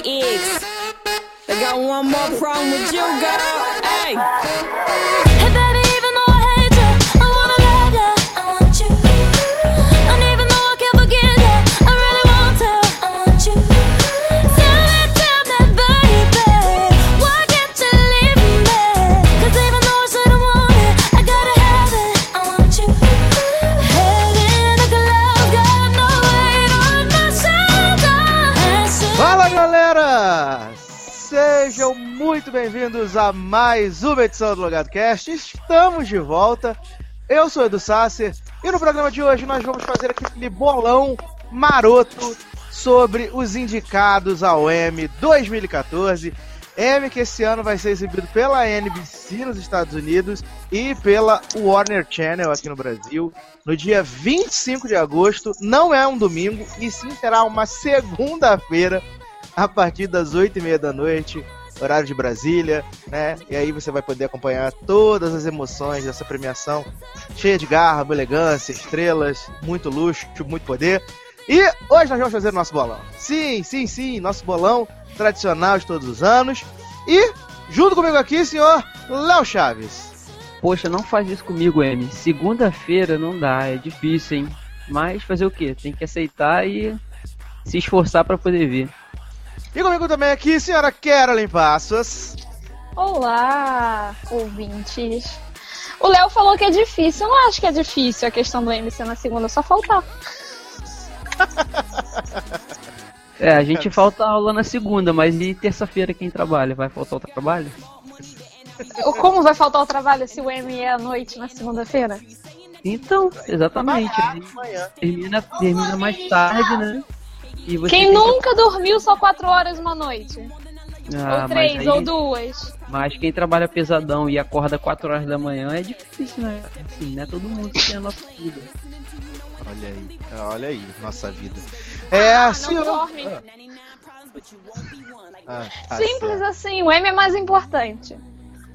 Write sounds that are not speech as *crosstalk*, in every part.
I got one more problem with you, girl. Hey. A mais uma edição do Logado Cast. Estamos de volta. Eu sou Edu Sasser e no programa de hoje nós vamos fazer aquele bolão maroto sobre os indicados ao M 2014. M que esse ano vai ser exibido pela NBC nos Estados Unidos e pela Warner Channel aqui no Brasil no dia 25 de agosto. Não é um domingo e sim será uma segunda-feira a partir das 8h30 da noite, horário de Brasília, né? E aí você vai poder acompanhar todas as emoções dessa premiação cheia de garra, elegância, estrelas, muito luxo, muito poder. E hoje nós vamos fazer o nosso bolão. Sim, sim, sim, nosso bolão tradicional de todos os anos. E junto comigo aqui, senhor Léo Chaves. Poxa, não faz isso comigo, M. Segunda-feira não dá, é difícil, hein? Mas fazer o quê? Tem que aceitar e se esforçar pra poder ver. E comigo também aqui, senhora Carolyn Passos. Olá, ouvintes. O Léo falou que é difícil. Eu não acho que é difícil a questão do MC na segunda, só faltar. *laughs* É, a gente falta aula na segunda, mas e terça-feira quem trabalha? Vai faltar o trabalho? Como vai faltar o trabalho se o M é à noite na segunda-feira? Então, exatamente. Termina, termina mais tarde, né? E você Quem que- nunca dormiu só quatro horas uma noite? Ah, ou três, aí- ou duas. Mas quem trabalha pesadão e acorda 4 horas da manhã é difícil, né? Assim, não é todo mundo que tem a nossa vida. Olha aí, olha aí, nossa vida. É, Ah, não senhor. dorme. Ah, tá Simples certo. assim, o M é mais importante.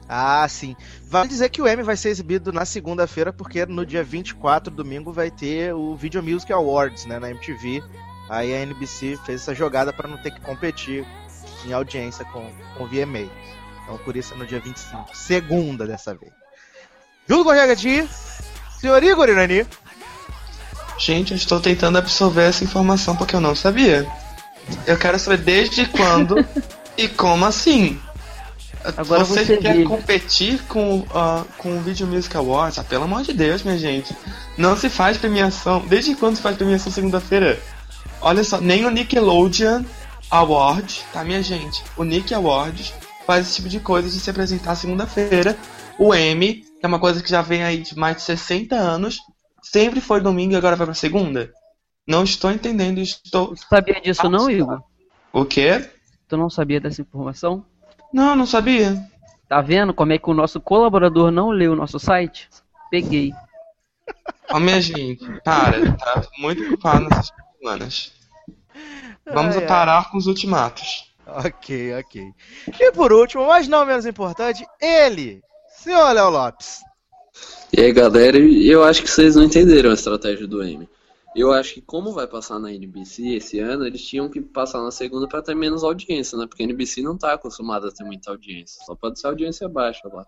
Ah, sim. Vale dizer que o M vai ser exibido na segunda-feira, porque no dia 24, domingo, vai ter o Video Music Awards, né, na MTV. Aí a NBC fez essa jogada para não ter que competir em audiência com, com o VMA. Então por isso é no dia 25. Segunda dessa vez. Junto com Regadinho, senhor Igor Irani. Gente, eu estou tentando absorver essa informação porque eu não sabia. Eu quero saber desde quando *laughs* e como assim. Agora você, você quer vê. competir com, ah, com o Video Music Awards? Ah, pelo amor de Deus, minha gente. Não se faz premiação. Desde quando se faz premiação segunda-feira? Olha só, nem o Nickelodeon Award, tá, minha gente? O Nick Awards faz esse tipo de coisa de se apresentar segunda-feira. O M, que é uma coisa que já vem aí de mais de 60 anos, sempre foi domingo e agora vai pra segunda? Não estou entendendo, estou. Tu sabia disso não, Igor? O quê? Tu não sabia dessa informação? Não, não sabia. Tá vendo como é que o nosso colaborador não leu o nosso site? Peguei. Ó, minha gente, para, tá muito ocupado nessas semanas. Vamos Ai, ai. parar com os ultimatos. Ok, ok. E por último, mas não menos importante, ele, senhor Léo Lopes. E aí, galera, eu acho que vocês não entenderam a estratégia do M. Eu acho que como vai passar na NBC esse ano, eles tinham que passar na segunda para ter menos audiência, né? Porque a NBC não tá acostumada a ter muita audiência. Só pode ser audiência baixa lá.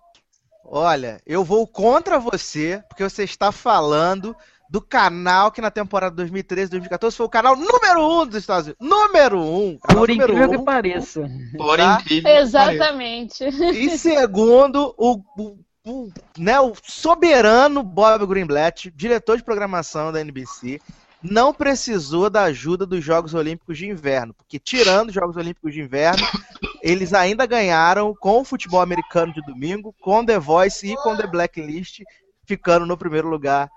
Olha, eu vou contra você, porque você está falando do canal que na temporada 2013, 2014 foi o canal número um dos Estados Unidos. Número um! Canal Por número incrível um. que pareça. Por Tá? incrível. Exatamente. E segundo, o, o, o, né, o soberano Bob Greenblatt, diretor de programação da NBC, não precisou da ajuda dos Jogos Olímpicos de Inverno, porque tirando os Jogos Olímpicos de Inverno, *laughs* eles ainda ganharam com o futebol americano de domingo, com The Voice e com The Blacklist, ficando no primeiro lugar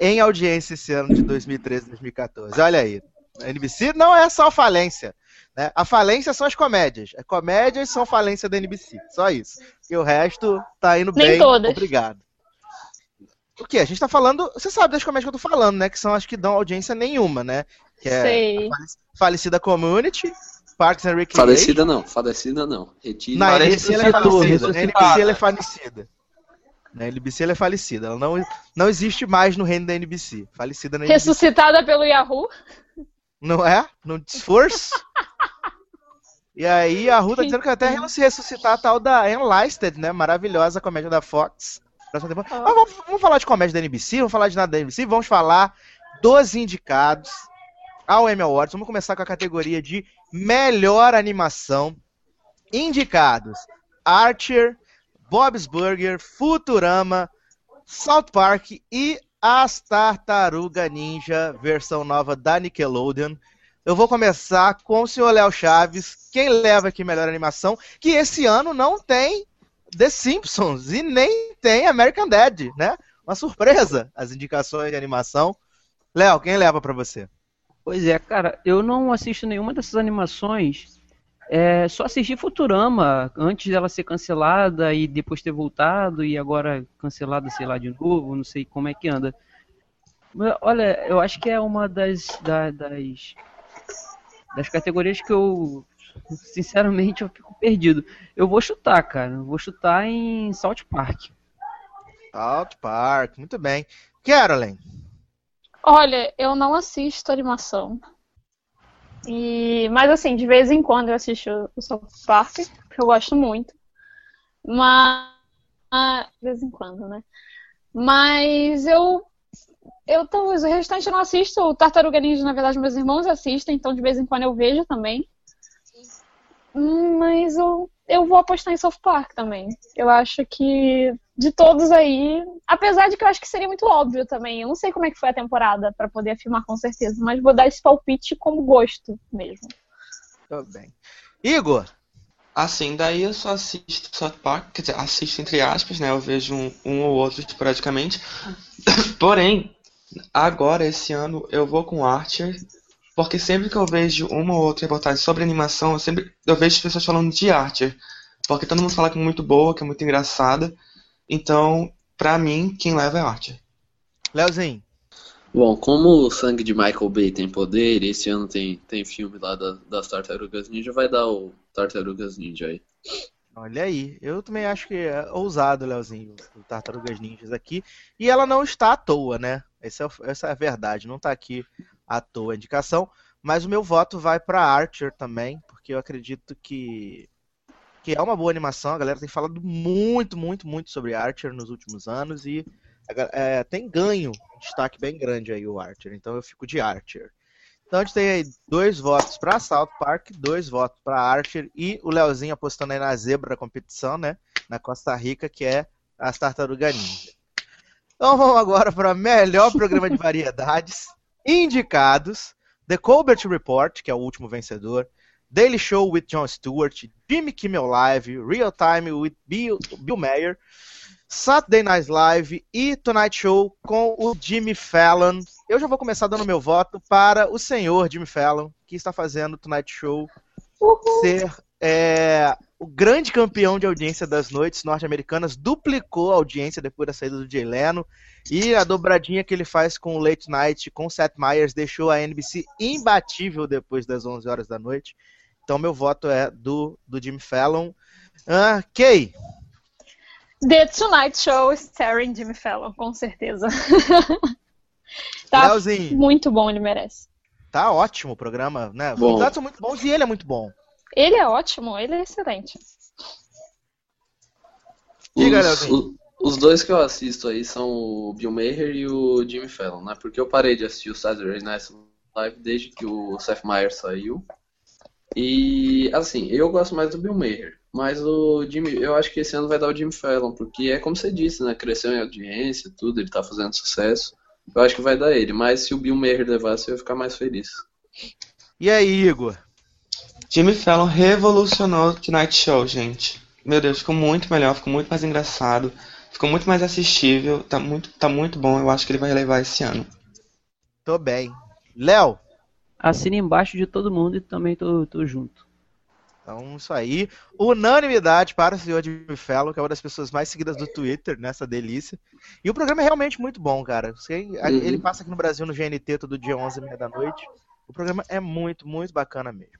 em audiência esse ano de 2013 2014. Olha aí. A NBC não é só falência. Né? A falência são as comédias. As comédias são falência da NBC. Só isso. E o resto tá indo Nem bem. todas. Obrigado. O que? A gente tá falando. Você sabe das comédias que eu tô falando, né? Que são as que dão audiência nenhuma, né? Que é Sei. Falecida Community, Parks and Recreation. Falecida não, falecida não. Retire. Na NBC ela é falecida. Na. NBC ela é falecida. Na NBC ela é falecida. Ela não, não existe mais no reino da NBC. Falecida na NBC. Ressuscitada pelo Yahoo. Não é? No esforço? E aí a Ru tá dizendo que até se ressuscitar a tal da Enlisted, né? Maravilhosa comédia da Fox. Próxima temporada. Mas vamos, vamos falar de comédia da NBC, vamos falar de nada da NBC, vamos falar dos indicados ao Emmy Awards. Vamos começar com a categoria de melhor animação. Indicados: Archer, Bob's Burger, Futurama, South Park e As Tartaruga Ninja, versão nova da Nickelodeon. Eu vou começar com o senhor Léo Chaves. Quem leva aqui melhor animação? Que esse ano não tem The Simpsons e nem tem American Dad, né? Uma surpresa as indicações de animação. Léo, quem leva para você? Pois é, cara, eu não assisto nenhuma dessas animações. É, só assisti Futurama antes dela ser cancelada e depois ter voltado e agora cancelada, sei lá, de novo, não sei como é que anda. Olha, eu acho que é uma das, da, das das categorias que eu, sinceramente, eu fico perdido. Eu vou chutar, cara. Vou chutar em South Park. South Park, muito bem. Carolyn. Olha, eu não assisto animação. E, mas assim, de vez em quando eu assisto o South Park, porque eu gosto muito. Mas de vez em quando, né? Mas eu eu talvez o restante eu não assisto. O Tartaruga Ninja, na verdade, meus irmãos assistem, então de vez em quando eu vejo também. Mas eu, eu vou apostar em South Park também. Eu acho que de todos aí, apesar de que eu acho que seria muito óbvio também. Eu não sei como é que foi a temporada para poder afirmar com certeza, mas vou dar esse palpite como gosto mesmo. Tudo bem. Igor, Assim, daí eu só assisto South Park, quer dizer, assisto entre aspas, né? Eu vejo um, um ou outro esporadicamente. *coughs* Porém, agora, esse ano, eu vou com Archer, porque sempre que eu vejo uma ou outra reportagem sobre animação, eu sempre eu vejo as pessoas falando de Archer. Porque todo mundo fala que é muito boa, que é muito engraçada. Então, pra mim, quem leva é Archer. Leozinho. Bom, como o sangue de Michael Bay tem poder, e esse ano tem, tem filme lá da, das Tartarugas Ninja, vai dar o Tartarugas Ninja aí. Olha aí, eu também acho que é ousado, Leozinho, o Tartarugas Ninjas aqui. E ela não está à toa, né? Essa é, essa é a verdade, não está aqui à toa a indicação. Mas o meu voto vai para Archer também, porque eu acredito que, que é uma boa animação. A galera tem falado muito, muito, muito sobre Archer nos últimos anos e é, tem ganho, um destaque bem grande aí o Archer, então eu fico de Archer. Então a gente tem aí dois votos para South Park, dois votos para Archer e o Leozinho apostando aí na zebra da competição, né? Na Costa Rica, que é as Tartaruga Ninja. Então vamos agora para melhor programa de variedades indicados: The Colbert Report, que é o último vencedor, Daily Show with Jon Stewart, Jimmy Kimmel Live, Real Time with Bill, Bill Mayer, Saturday Night Live e Tonight Show com o Jimmy Fallon. Eu já vou começar dando meu voto para o senhor Jimmy Fallon, que está fazendo o Tonight Show Uhul. ser é, o grande campeão de audiência das noites norte-americanas, duplicou a audiência depois da saída do Jay Leno, e a dobradinha que ele faz com o Late Night com o Seth Meyers deixou a NBC imbatível depois das 11 horas da noite. Então meu voto é do, do Jimmy Fallon. Ah, Kay, The Tonight Show starring Jimmy Fallon, com certeza. *laughs* tá Leozinho. muito bom, ele merece. Tá ótimo o programa, né? Os convidados são muito bons e ele é muito bom. Ele é ótimo, ele é excelente. Diga, Os, o- os dois que eu assisto aí são o Bill Maher e o Jimmy Fallon, né? Porque eu parei de assistir o Saturday Night Live desde que o Seth Meyers saiu. E, assim, eu gosto mais do Bill Maher. Mas o Jimmy, eu acho que esse ano vai dar o Jimmy Fallon, porque é como você disse, né? Cresceu em audiência, tudo, ele tá fazendo sucesso. Eu acho que vai dar ele, mas se o Bill Maher levasse, eu ia ficar mais feliz. E aí, Igor? Jimmy Fallon revolucionou o Tonight Show, gente. Meu Deus, ficou muito melhor, ficou muito mais engraçado, ficou muito mais assistível, tá muito, tá muito bom. Eu acho que ele vai levar esse ano. Tô bem. Léo? Assina embaixo de todo mundo e também tô, tô junto. Então, isso aí. Unanimidade para o senhor Jimmy Fallon, que é uma das pessoas mais seguidas do Twitter, nessa delícia. E o programa é realmente muito bom, cara. Você- Ele passa aqui no Brasil no GNT todo dia 11h30 da noite. O programa é muito, muito bacana mesmo.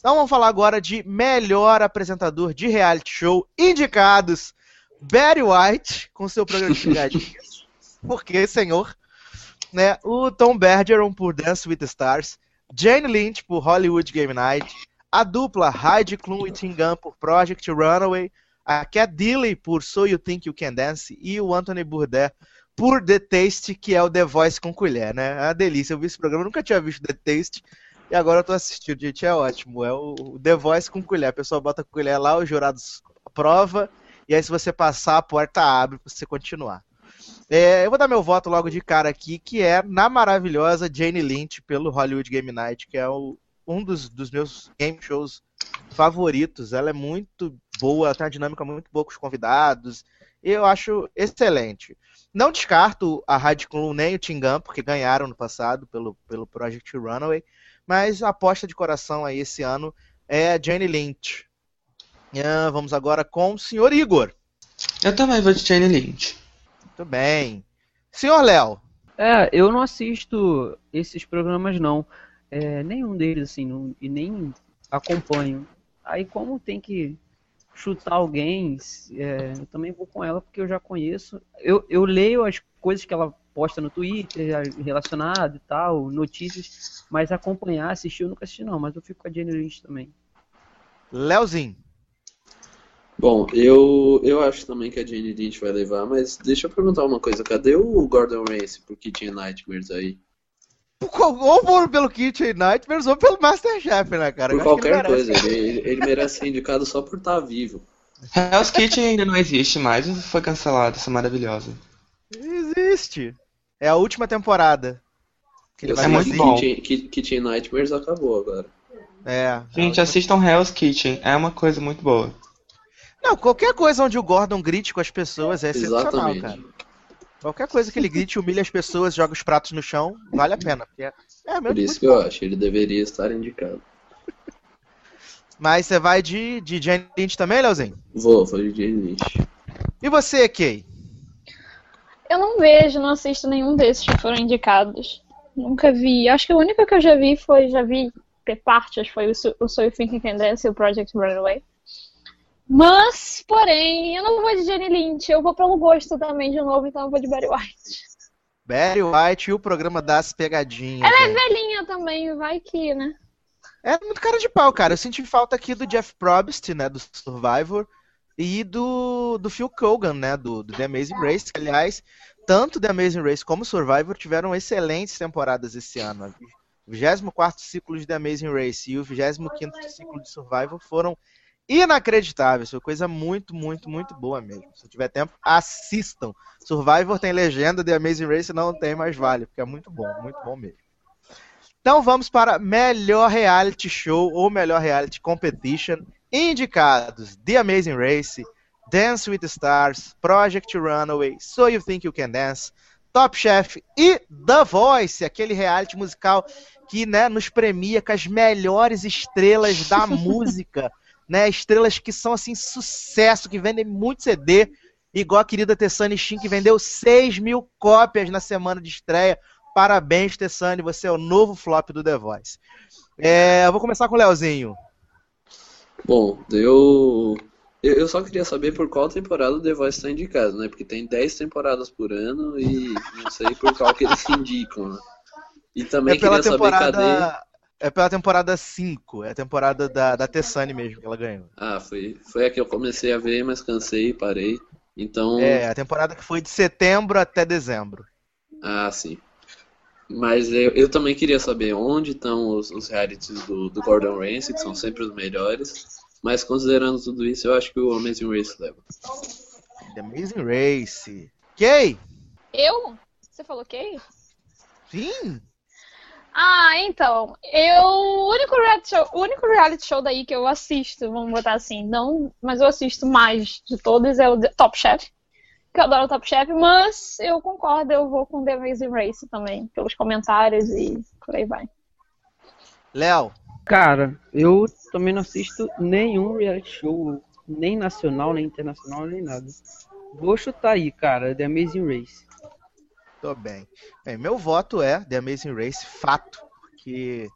Então vamos falar agora de melhor apresentador de reality show indicados. Barry White, com seu programa de pegadinhas. *laughs* Por que, senhor? Né? O Tom Bergeron por Dance with the Stars. Jane Lynch por Hollywood Game Night. a dupla Heidi Klum e Tim Gunn por Project Runaway, a Cat Dealey por So You Think You Can Dance e o Anthony Bourdain por The Taste, que é o The Voice com colher, né? É uma delícia, eu vi esse programa, nunca tinha visto The Taste e agora eu tô assistindo, gente, é ótimo. É o The Voice com colher, a pessoa bota a colher lá, os jurados prova e aí se você passar, a porta abre pra você continuar. É, eu vou dar meu voto logo de cara aqui, que é na maravilhosa Jane Lynch pelo Hollywood Game Night, que é o, um dos, dos meus game shows favoritos. Ela é muito boa, ela tem uma dinâmica muito boa com os convidados. E eu acho excelente. Não descarto a Club nem o Tingam, porque ganharam no passado pelo, pelo Project Runaway. Mas a aposta de coração aí esse ano é a Jane Lynch. Ah, vamos agora com o Sr. Igor. Eu também vou de Jane Lynch. Muito bem. Senhor Léo. É, eu não assisto esses programas não. É, nenhum deles, assim, não, e nem acompanho. Aí como tem que chutar alguém, é, eu também vou com ela porque eu já conheço. Eu, eu leio as coisas que ela posta no Twitter relacionado e tal, notícias, mas acompanhar, assistir eu nunca assisti não, mas eu fico com a Jenny Lynch também. Léozinho. Bom, eu, eu acho também que a Jane Lynch vai levar, mas deixa eu perguntar uma coisa. Cadê o Gordon Ramsay por Kitchen Nightmares aí? Ou por, pelo Kitchen Nightmares ou pelo Masterchef, né, cara? Por qualquer ele coisa. Ele, ele, merece ser indicado só por estar vivo. Hell's Kitchen ainda não existe mais ou foi cancelado? Essa maravilhosa. Existe. É a última temporada. Que ele vai é muito bom. Kitchen, Kitchen Nightmares acabou agora. É. Gente, assistam Hell's Kitchen. É uma coisa muito boa. Não, qualquer coisa onde o Gordon grite com as pessoas é sensacional, cara. Qualquer coisa que ele grite, humilha as pessoas, joga os pratos no chão, vale a pena. Porque é, é Por isso que bom. eu acho, ele deveria estar indicado. *laughs* Mas você vai de, de Jane Lynch também, Leozinho? Vou, vou de Jane Lynch. E você, Kay? Eu não vejo, não assisto nenhum desses que foram indicados. Nunca vi. Acho que o único que eu já vi foi, já vi partes, foi o, o So You Think You Can Dance e o Project Runaway. Mas, porém, eu não vou de Jenny Lynch, eu vou pelo gosto também de novo, então eu vou de Barry White. Barry White e o programa das pegadinhas. Ela é velhinha também, vai que, né? É muito cara de pau, cara. Eu senti falta aqui do Jeff Probst, né, do Survivor, e do, do Phil Kogan, né, do, do The Amazing Race. aliás, tanto The Amazing Race como Survivor tiveram excelentes temporadas esse ano. O 24 ciclo de The Amazing Race e o 25 ciclo de Survivor foram inacreditável. Isso é coisa muito, muito, muito boa mesmo. Se tiver tempo, assistam. Survivor tem legenda, The Amazing Race não tem, mas vale, porque é muito bom, muito bom mesmo. Então vamos para melhor reality show ou melhor reality competition. Indicados: The Amazing Race, Dance with the Stars, Project Runaway, So You Think You Can Dance, Top Chef e The Voice, aquele reality musical que né, nos premia com as melhores estrelas da *laughs* música né? Estrelas que são assim sucesso, que vendem muito CD, igual a querida Tessane Shin, que vendeu 6 mil cópias na semana de estreia. Parabéns, Tessane, você é o novo flop do The Voice. É, eu vou começar com o Leozinho. Bom, eu, eu só queria saber por qual temporada o The Voice está indicado, né? Porque tem 10 temporadas por ano e não sei por qual que eles *laughs* indicam, né? E também é queria temporada... saber cadê é pela temporada 5, é a temporada da, da Tessane mesmo que ela ganhou. Ah, foi, foi a que eu comecei a ver, mas cansei e parei. Então. É, a temporada que foi de setembro até dezembro. Ah, sim. Mas eu, eu também queria saber onde estão os, os realities do, do Gordon Ramsay, que são sempre os melhores. Mas considerando tudo isso, eu acho que o Amazing Race leva. The Amazing Race. Kay? Eu? Você falou Kay? Sim. Ah, então, eu o único reality show, o único reality show daí que eu assisto, vamos botar assim, não, mas eu assisto mais de todos é o Top Chef, que eu adoro o Top Chef, mas eu concordo, eu vou com The Amazing Race também, pelos comentários e por aí vai. Léo. Cara, eu também não assisto nenhum reality show, nem nacional, nem internacional, nem nada. Vou chutar aí, cara, The Amazing Race. Tô bem. bem. Meu voto é The Amazing Race, fato, porque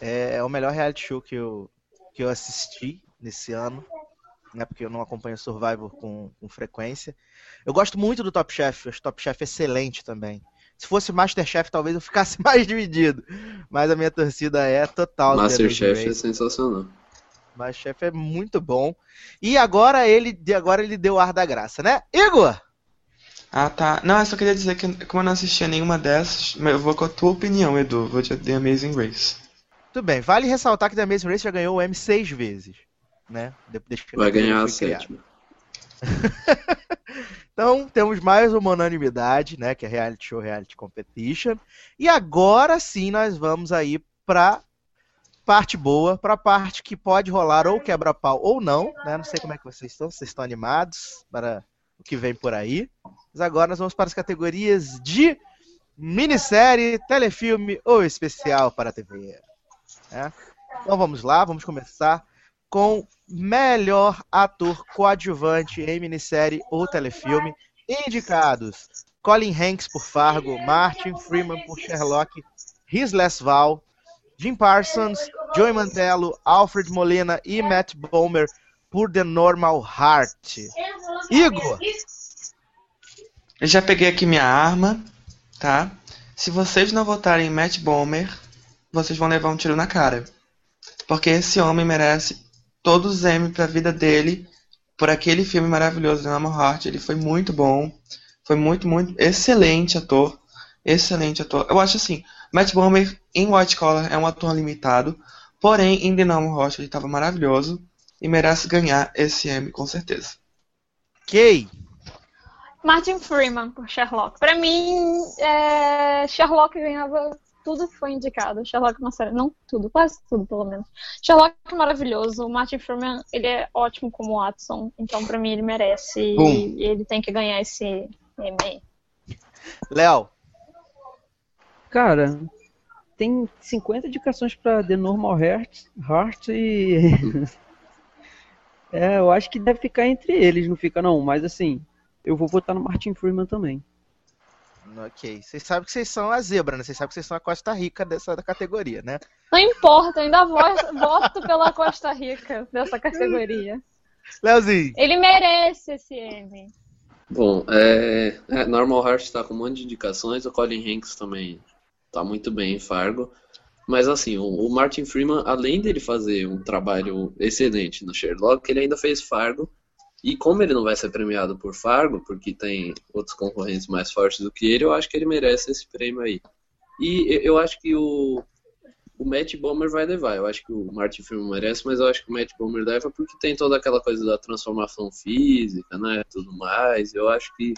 é o melhor reality show que eu, que eu assisti nesse ano, né? Porque eu não acompanho Survivor com, com frequência. Eu gosto muito do Top Chef, acho Top Chef excelente também. Se fosse Masterchef, talvez eu ficasse *laughs* mais dividido. Mas a minha torcida é total. Masterchef é sensacional. Masterchef é muito bom. E agora ele, agora ele deu ar da graça, né? Igor! Ah, tá. Não, eu só queria dizer que, como eu não assistia nenhuma dessas, mas eu vou com a tua opinião, Edu. Vou de The Amazing Race. Tudo bem, vale ressaltar que The Amazing Race já ganhou o M seis vezes, né? Vai ganhar a sétima. *laughs* Então, temos mais uma unanimidade, né? Que é Reality Show, Reality Competition. E agora sim nós vamos aí pra parte boa, pra parte que pode rolar ou quebra-pau ou não, né? Não sei como é que vocês estão, vocês estão animados para o que vem por aí. Mas agora nós vamos para as categorias de minissérie, telefilme ou especial para a TV. né? Então vamos lá, vamos começar com melhor ator coadjuvante em minissérie ou telefilme. Indicados: Colin Hanks por Fargo, Martin Freeman por Sherlock, His Last Val, Jim Parsons, Joey Mantello, Alfred Molina e Matt Bomer por The Normal Heart. Igor, Eu já peguei aqui minha arma, tá? Se vocês não votarem em Matt Bomer, vocês vão levar um tiro na cara. Porque esse homem merece todos os M pra vida dele por aquele filme maravilhoso, The Normal Heart. Ele foi muito bom. Foi muito, muito excelente ator. Excelente ator. Eu acho assim, Matt Bomer em White Collar é um ator limitado. Porém, em The Normal Heart ele estava maravilhoso. E merece ganhar esse M com certeza. Kay, Martin Freeman por Sherlock. Pra mim, é, Sherlock ganhava tudo que foi indicado. Sherlock é uma série, não tudo, quase tudo pelo menos. Sherlock é maravilhoso. O Martin Freeman, ele é ótimo como Watson. Então, pra mim, ele merece. Bom. E ele tem que ganhar esse Emmy. Léo, Cara, tem 50 indicações pra The Normal Heart, Heart e. *laughs* é, eu acho que deve ficar entre eles, não fica não, mas assim, eu vou votar no Martin Freeman também. Ok. Vocês sabem que vocês são a zebra, né? Vocês sabem que vocês são a Costa Rica dessa categoria, né? Não importa, eu ainda vo- voto pela Costa Rica dessa categoria. Leozinho, Ele merece esse Emmy. Bom, é, é, Normal Heart tá com um monte de indicações, o Colin Hanks também tá muito bem em Fargo. Mas assim, o, o Martin Freeman, além dele fazer um trabalho excelente no Sherlock, ele ainda fez Fargo. E como ele não vai ser premiado por Fargo, porque tem outros concorrentes mais fortes do que ele, eu acho que ele merece esse prêmio aí. E eu- acho que o, o Matt Bomer vai levar. Eu acho que o Martin Freeman merece, mas eu acho que o Matt Bomer leva porque tem toda aquela coisa da transformação física, né? Tudo mais. Eu acho que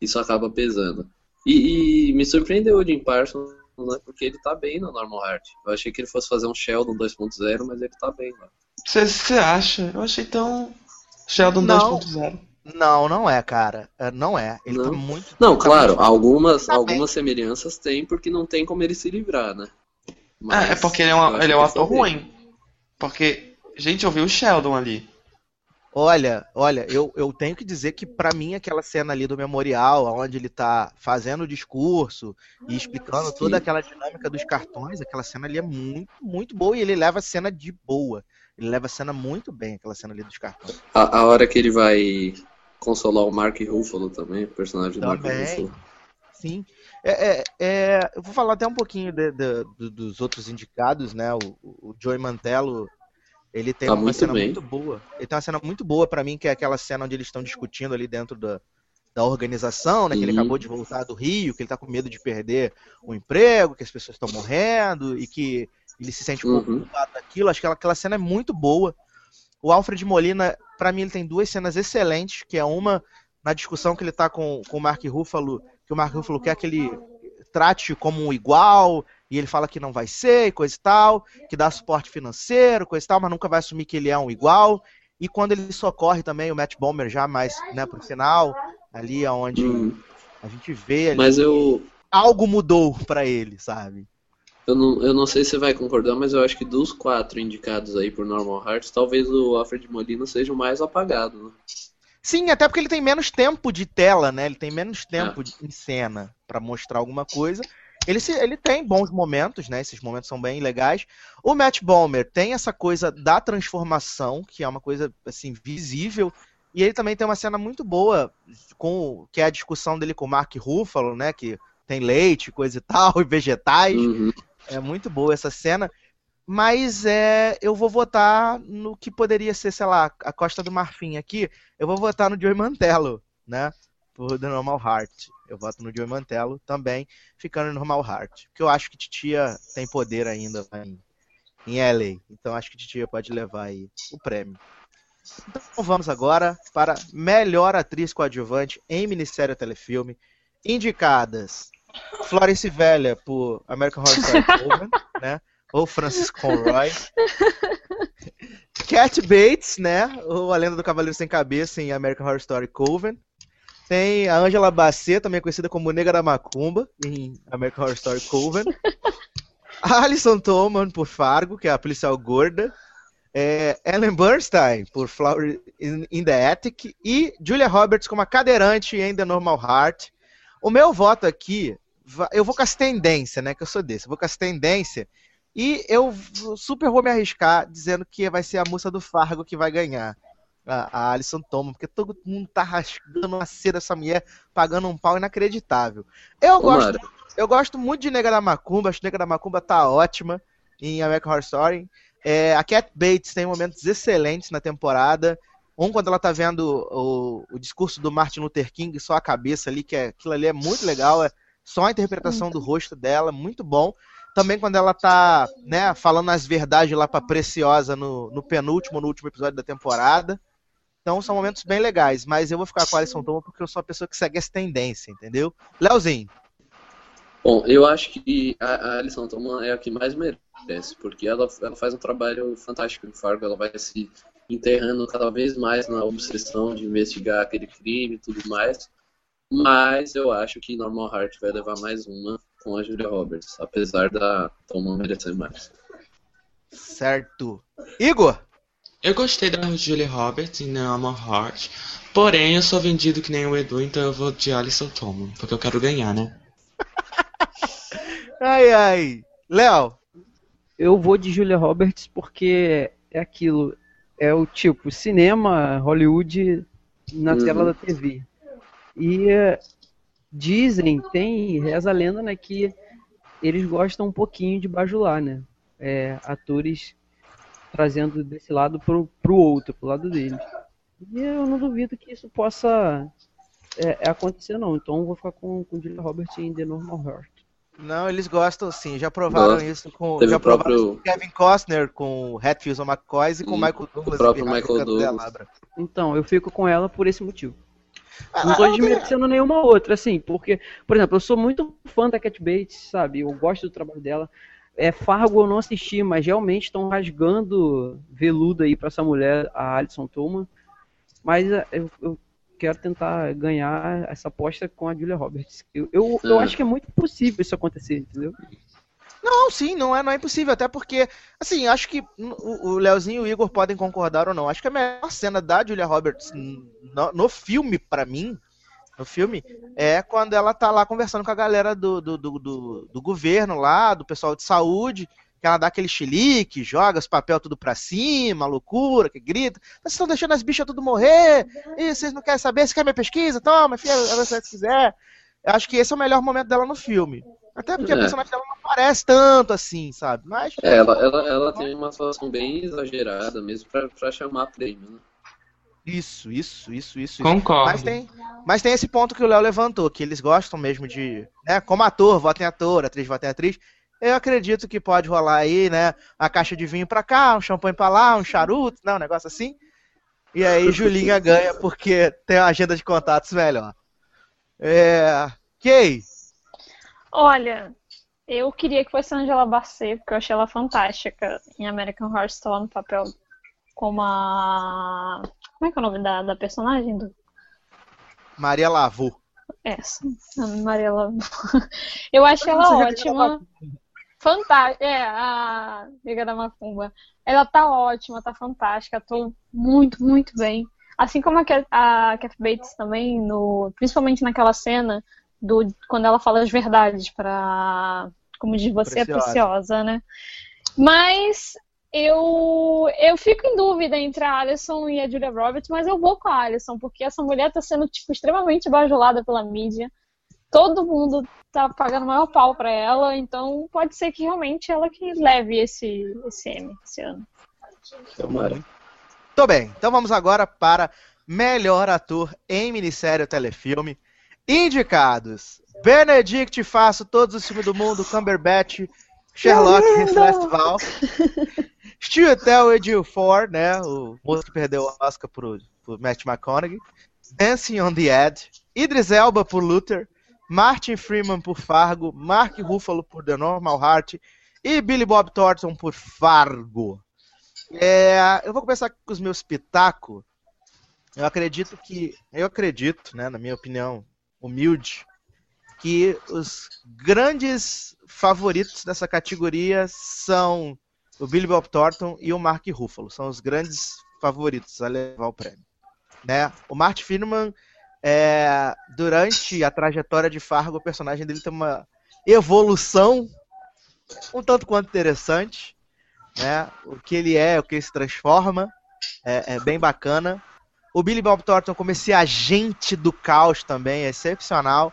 isso acaba pesando. E, e me surpreendeu o Jim Parsons, né? Porque ele tá bem no Normal Heart. Eu achei que ele fosse fazer um Sheldon 2.0, mas ele tá bem lá. Você acha? Eu achei tão. Sheldon Não. 2.0. não, não é, cara. É, Não é. Ele tá Não? muito. Não, tá claro, muito- algumas, Tá algumas semelhanças tem, porque não tem como ele se livrar, né? Ah, é porque ele é, um, acho ele é um ator tá bem. ruim. Porque, gente, eu vi o Sheldon ali. Olha, olha, eu, eu tenho que dizer que pra mim aquela cena ali do memorial, onde ele tá fazendo o discurso e explicando Sim. toda aquela dinâmica dos cartões, aquela cena ali é muito, muito boa e ele leva a cena de boa. Ele leva a cena muito bem, aquela cena ali dos cartões. A, a hora que ele vai consolar o Mark Ruffalo também, o personagem do Mark. Ruffalo. Sim. É, é, é, eu vou falar até um pouquinho de- de- do- dos outros indicados, né? O, o Joey Mantello, ele tem Tá uma muito cena bem. muito boa. Ele tem uma cena muito boa pra mim, que é aquela cena onde eles estão discutindo ali dentro da, da organização, né? Que ele acabou de voltar do Rio, que ele tá com medo de perder o emprego, que as pessoas estão morrendo e que ele se sente um pouco Uhum. culpado daquilo. Acho que aquela, cena é muito boa. O Alfred Molina, pra mim, ele tem duas cenas excelentes, que é uma na discussão que ele tá com, com o Mark Ruffalo, que o Mark Ruffalo quer que ele trate como um igual, e ele fala que não vai ser, e coisa e tal, que dá suporte financeiro, coisa e tal, mas nunca vai assumir que ele é um igual. E quando ele socorre também o Matt Bomer já mais, né, pro final, ali onde Hum, a gente vê ali, Mas eu, algo mudou pra ele, sabe? Eu, não, eu não sei se você vai concordar, mas eu acho que dos quatro indicados aí por Normal Hearts, talvez o Alfred Molina seja o mais apagado, né? Sim, até porque ele tem menos tempo de tela, né? Ele tem menos tempo de- em cena pra mostrar alguma coisa. Ele, se- ele tem bons momentos, né? Esses momentos são bem legais. O Matt Bomer tem essa coisa da transformação, que é uma coisa assim visível. E ele também tem uma cena muito boa com que é a discussão dele com o Mark Ruffalo, né? Que tem leite, coisa e tal, *laughs* e vegetais. Uhum. É muito boa essa cena. mas é, eu vou votar no que poderia ser, sei lá, a Costa do Marfim aqui. Eu vou votar no Joey Mantello, né? Por The Normal Heart. Eu voto no Joey Mantello também, ficando no Normal Heart. Porque eu acho que Titia tem poder ainda em, em LA. Então acho que Titia pode levar aí o prêmio. Então vamos agora para melhor atriz coadjuvante em minissérie ou telefilme. Indicadas Florence Velha por American Horror Story *laughs* Coven, né? Ou Francis Conroy. Cat Bates, né? Ou A Lenda do Cavaleiro Sem Cabeça em American Horror Story Coven. Tem a Angela Bassett, também conhecida como Nega da Macumba, em American Horror Story Coven. A Alison Tolman por Fargo, que é a policial gorda. É, Ellen Bernstein por Flower in, the Attic. E Julia Roberts como a cadeirante em The Normal Heart. O meu voto aqui, eu vou com as tendências, né? Que eu sou desse. Eu vou com as tendências. E eu super vou me arriscar dizendo que vai ser a moça do Fargo que vai ganhar. A, a Alison Tolman, porque todo mundo tá rasgando uma cera dessa mulher, pagando um pau inacreditável. Eu gosto, eu gosto muito de Nega da Macumba, acho que Nega da Macumba tá ótima em American Horror Story. É, a Cat Bates tem momentos excelentes na temporada. Um, quando ela tá vendo o, o discurso do Martin Luther King, só a cabeça ali, que é, aquilo ali é muito legal, é só a interpretação do rosto dela, muito bom. Também quando ela tá, né, falando as verdades lá pra Preciosa no, no penúltimo, no último episódio da temporada. Então são momentos bem legais, mas eu vou ficar com a Alison Toma porque eu sou a pessoa que segue essa tendência, entendeu? Leozinho, Bom, eu acho que a, a Alison Tolman é a que mais merece, porque ela, ela faz um trabalho fantástico em Fargo, ela vai se enterrando cada vez mais na obsessão de investigar aquele crime e tudo mais, mas eu acho que Normal Heart vai levar mais uma com a Julia Roberts, apesar da Tolman merecer mais. certo. Igor, Eu gostei da Julia Roberts em Normal Heart, porém eu sou vendido que nem o Edu, então eu vou de Alison Tolman, porque eu quero ganhar, né? *laughs* ai ai. Léo, Eu vou de Julia Roberts porque é aquilo, é o tipo cinema, Hollywood na Uhum. tela da TV. E eh, dizem, tem, reza a lenda, né, que eles gostam um pouquinho de bajular, né? É, atores trazendo desse lado pro, pro outro, pro lado deles. E eu não duvido que isso possa é, é acontecer, não. Então eu vou ficar com, com Julia Roberts em The Normal Heart. não, eles gostam sim, já provaram Gosto. isso com já o provaram próprio- isso com Kevin Costner, com Hatfield McCoys e com E Michael Douglas próprio e Bernardo Michael Douglas. Então, eu fico com ela por esse motivo. Ah, Não tô ah, ok. desmerecendo nenhuma outra, assim, porque, por exemplo, eu sou muito fã da Cat Bates, sabe? Eu gosto do trabalho dela. É, Fargo eu não assisti, mas realmente estão rasgando veludo aí pra essa mulher, a Alison Tolman. Mas é, eu, eu quero tentar ganhar essa aposta com a Julia Roberts. Eu, eu, eu acho que é muito possível isso acontecer, entendeu? Não, sim, não é, não é impossível, até porque, assim, acho que o, o Leozinho e o Igor podem concordar ou não. Acho que a melhor cena da Julia Roberts no, no filme, pra mim, no filme, é quando ela tá lá conversando com a galera do, do, do, do- do governo lá, do pessoal de saúde, que ela dá aquele chilique, joga os papel tudo pra cima, loucura, que grita. Vocês estão deixando as bichas tudo morrer? E vocês não querem saber? Você quer minha pesquisa? Toma, filha, se quiser. Eu acho que esse é o melhor momento dela no filme. Até porque a É. personagem dela não parece tanto assim, sabe? Mas. É, ela, ela, ela tem uma atuação bem exagerada mesmo pra, pra chamar prêmio, né? Isso, isso, isso, isso. isso. Concordo. Mas tem, mas tem esse ponto que o Léo levantou, que eles gostam mesmo de, né, como ator, vota em ator, atriz, vota em atriz. Eu acredito que pode rolar aí, né, uma caixa de vinho pra cá, um champanhe pra lá, um charuto, né, um negócio assim. E aí *laughs* Julinha ganha porque tem uma agenda de contatos melhor. É, Kay, Olha, eu queria que fosse a Angela Bassett, porque eu achei ela fantástica em American Horror Story no papel como a. Como é que é o nome da, da personagem? Do... Maria Lavô. Essa, a Mariela. *laughs* Eu achei ela ótima. Fantástica. É, a Liga da Macumba. Ela tá ótima, tá fantástica. Tô muito, muito bem. Assim como a Cat, a Cat Bates também, no, principalmente naquela cena do quando ela fala as verdades para, como diz você, Preciosa. é preciosa, né? Mas eu eu fico em dúvida entre a Alison e a Julia Roberts, mas eu vou com a Alison porque essa mulher tá sendo tipo extremamente bajulada pela mídia. todo mundo tá pagando o maior pau pra ela, então pode ser que realmente ela que leve esse, esse M esse ano. Tomara. Tô bem, então vamos agora para melhor ator em minissérie ou telefilme. Indicados: Benedict Faço, todos os filmes do mundo, Cumberbatch, Sherlock, lindo! Celeste Val, Chiwetel Ejiofor, né, o moço que perdeu o Oscar pro, pro Matt McConaughey, Dancing on the Edge, Idris Elba por Luther, Martin Freeman por Fargo, Mark Ruffalo por The Normal Heart e Billy Bob Thornton por Fargo. É, eu vou começar com os meus pitacos. Eu acredito que. Eu acredito, né, na minha opinião humilde, que os grandes favoritos dessa categoria são o Billy Bob Thornton e o Mark Ruffalo. São os grandes favoritos a levar o prêmio. Né? O Martin Freeman, é, durante a trajetória de Fargo, o personagem dele tem uma evolução um tanto quanto interessante né? O que ele é, o que ele se transforma, é, é bem bacana. O Billy Bob Thornton como esse agente do caos também é excepcional.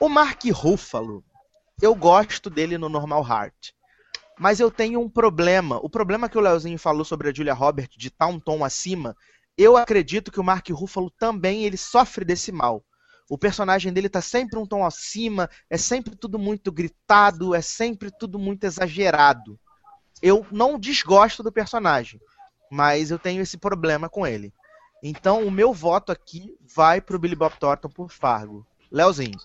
O Mark Ruffalo, eu gosto dele no Normal Heart. Mas eu tenho um problema. O problema que o Leozinho falou sobre a Julia Roberts de estar um tom acima, eu acredito que o Mark Ruffalo também ele sofre desse mal. O personagem dele tá sempre um tom acima, é sempre tudo muito gritado, é sempre tudo muito exagerado eu não desgosto do personagem, mas eu tenho esse problema com ele. Então o meu voto aqui vai pro Billy Bob Thornton por Fargo. Leozinho.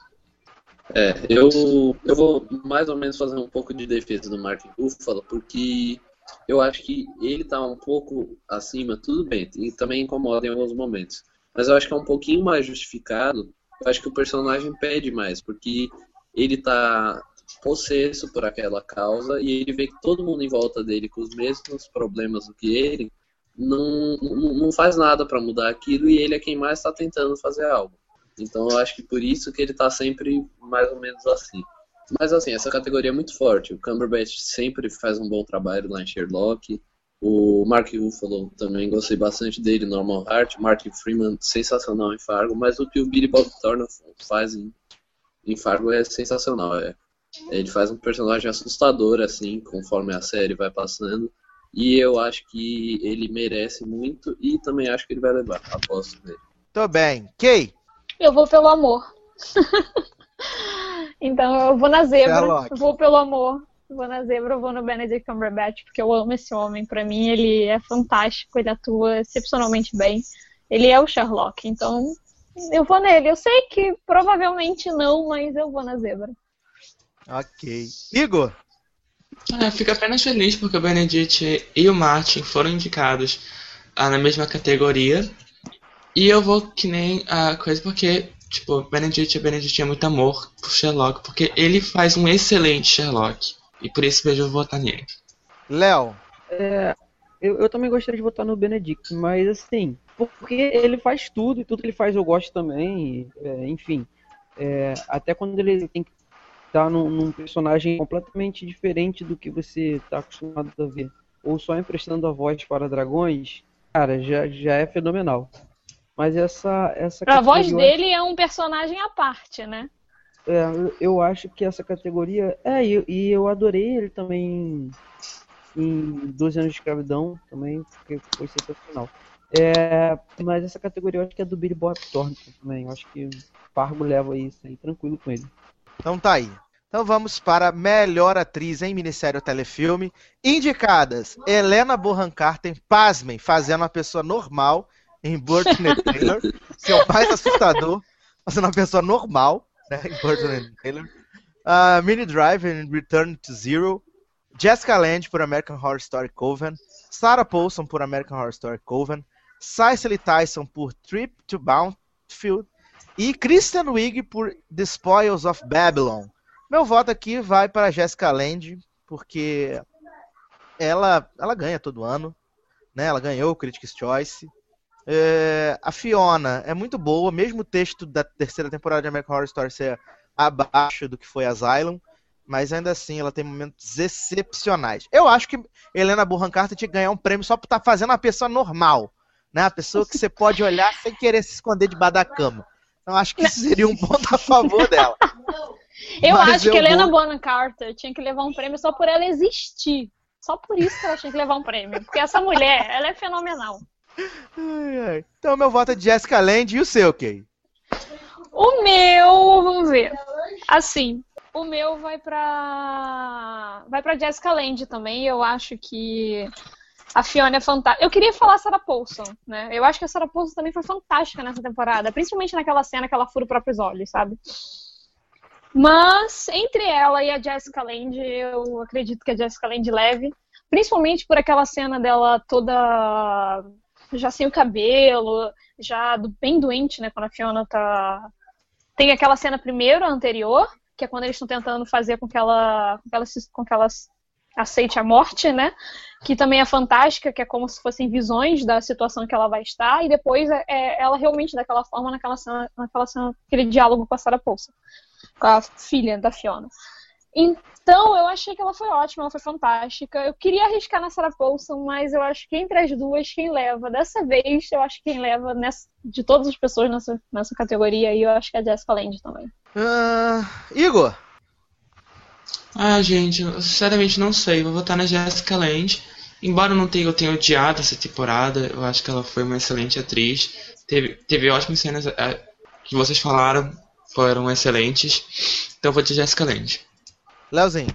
É, eu, eu vou mais ou menos fazer um pouco de defesa do Mark Ruffalo, porque eu acho que ele tá um pouco acima, tudo bem, e também incomoda em alguns momentos. Mas eu acho que é um pouquinho mais justificado. Eu acho que o personagem pede mais, porque ele tá possesso por aquela causa e ele vê que todo mundo em volta dele com os mesmos problemas do que ele não, não, faz nada para mudar aquilo e ele é quem mais está tentando fazer algo. Então eu acho que por isso que ele está sempre mais ou menos assim. Mas assim, essa categoria é muito forte. O Cumberbatch sempre faz um bom trabalho lá em Sherlock. O Mark Ruffalo também gostei bastante dele, Normal Heart. Mark Freeman, sensacional em Fargo. Mas o que o Billy Bob Thornton faz em, em Fargo é sensacional. É ele faz um personagem assustador, assim, conforme a série vai passando. E eu acho que ele merece muito e também acho que ele vai levar. Aposto nele. Tô bem. Kay? Eu vou pelo amor. *laughs* então eu vou na zebra. Sherlock. Eu vou pelo amor. Vou na zebra, eu vou no Benedict Cumberbatch, porque eu amo esse homem. Pra mim, ele é fantástico, ele atua excepcionalmente bem. Ele é o Sherlock, então eu vou nele. Eu sei que provavelmente não, mas eu vou na zebra. Ok. Igor? Ah, eu fico apenas feliz porque o Benedict e o Martin foram indicados ah, na mesma categoria. E eu vou que nem a coisa porque, tipo, Benedict e Benedict tinha muito amor por Sherlock, porque ele faz um excelente Sherlock. E por isso mesmo eu vou votar nele. Léo? É, eu, eu também gostaria de votar no Benedict, mas assim, porque ele faz tudo e tudo que ele faz eu gosto também, e, é, enfim. é, até quando ele tem que estar num, num personagem completamente diferente do que você está acostumado a ver, ou só emprestando a voz para dragões, cara, já, já é fenomenal. Mas essa essa A voz dele é um personagem à parte, né? É, eu- eu acho que essa categoria. É, e, e eu adorei ele também em 12 anos de escravidão, também, porque foi sensacional. É, mas essa categoria eu acho que é do Billy Bob Thornton também. Eu acho que o Fargo leva isso aí tranquilo com ele. Então tá aí. Então vamos para melhor atriz em minissérie ou telefilme. Indicadas: Helena Bonham Carter, pasmem, fazendo uma pessoa normal em Burton *laughs* Taylor. Seu mais assustador, fazendo uma pessoa normal né, em Burton *laughs* Taylor. Uh, Mini Driver em Return to Zero. Jessica Lange por American Horror Story Coven. Sarah Paulson por American Horror Story Coven. Cicely Tyson por Trip to Bountiful. E Kristen Wiig por The Spoils of Babylon. Meu voto aqui vai para Jessica Lange, porque ela, ela ganha todo ano, né? Ela ganhou o Critics' Choice. É, a Fiona é muito boa, mesmo o texto da terceira temporada de American Horror Story ser abaixo do que foi Asylum, mas ainda assim ela tem momentos excepcionais. Eu acho que Helena Bonham Carter tinha que ganhar um prêmio só por estar fazendo uma pessoa normal, né? A pessoa que você pode olhar sem querer se esconder debaixo da cama. Então acho que isso seria um ponto a favor dela. *laughs* Eu Mas acho eu que Helena vou- Bonham Carter tinha que levar um prêmio só por ela existir. Só por isso que ela tinha que levar um prêmio. Porque essa mulher, ela é fenomenal. Então meu voto é de Jessica Lange e o seu, Kay? O meu, vamos ver. Assim, o meu vai pra. Vai pra Jessica Lange também. Eu acho que a Fiona é fantástica. Eu queria falar Sarah Paulson, né? Eu acho que a Sarah Paulson também foi fantástica nessa temporada. Principalmente naquela cena que ela fura os próprios olhos, sabe? Mas, entre ela e a Jessica Lange, eu acredito que a Jessica Lange leve. Principalmente por aquela cena dela toda já sem o cabelo, já bem doente, né? Quando a Fiona tá. Tem aquela cena primeiro, a anterior, que é quando eles estão tentando fazer com que ela. com que ela, com que ela aceite a morte, né? Que também é fantástica, que é como se fossem visões da situação que ela vai estar, e depois é, é ela realmente daquela forma naquela cena, naquela cena, aquele diálogo com a Sarah Paulson, com a filha da Fiona. Então, eu achei que ela foi ótima, ela foi fantástica. Eu queria arriscar na Sarah Paulson, mas eu acho que entre as duas, quem leva dessa vez, eu acho que quem leva nessa- de todas as pessoas nessa, nessa categoria aí, eu acho que é a Jessica Lange também. Ah, Igor, Ah, gente, eu sinceramente não sei. Vou votar na Jessica Lange. Embora eu não tenha, eu tenha odiado essa temporada, eu acho que ela foi uma excelente atriz. Teve, teve ótimas cenas eh, que vocês falaram, foram excelentes. Então eu vou de Jessica Lange. Leozinho.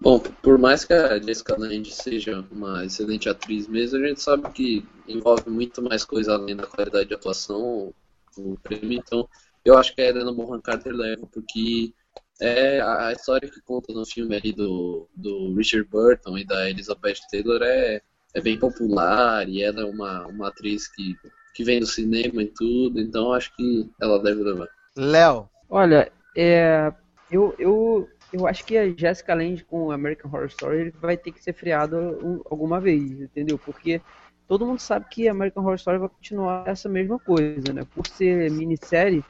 Bom, por mais que a Jessica Lange seja uma excelente atriz mesmo, a gente sabe que envolve muito mais coisa além da qualidade de atuação, o prêmio. Então, eu acho que a Helena Bonham Carter leva, porque é a história que conta no filme ali do, do Richard Burton e da Elizabeth Taylor é, é bem popular e ela é uma, uma atriz que, que vem do cinema e tudo, então acho que ela deve levar. Léo. Olha, é, eu, eu, eu acho que a Jessica Lange com American Horror Story vai ter que ser freada um- alguma vez, entendeu? Porque todo mundo sabe que American Horror Story vai continuar essa mesma coisa, né? Por ser minissérie,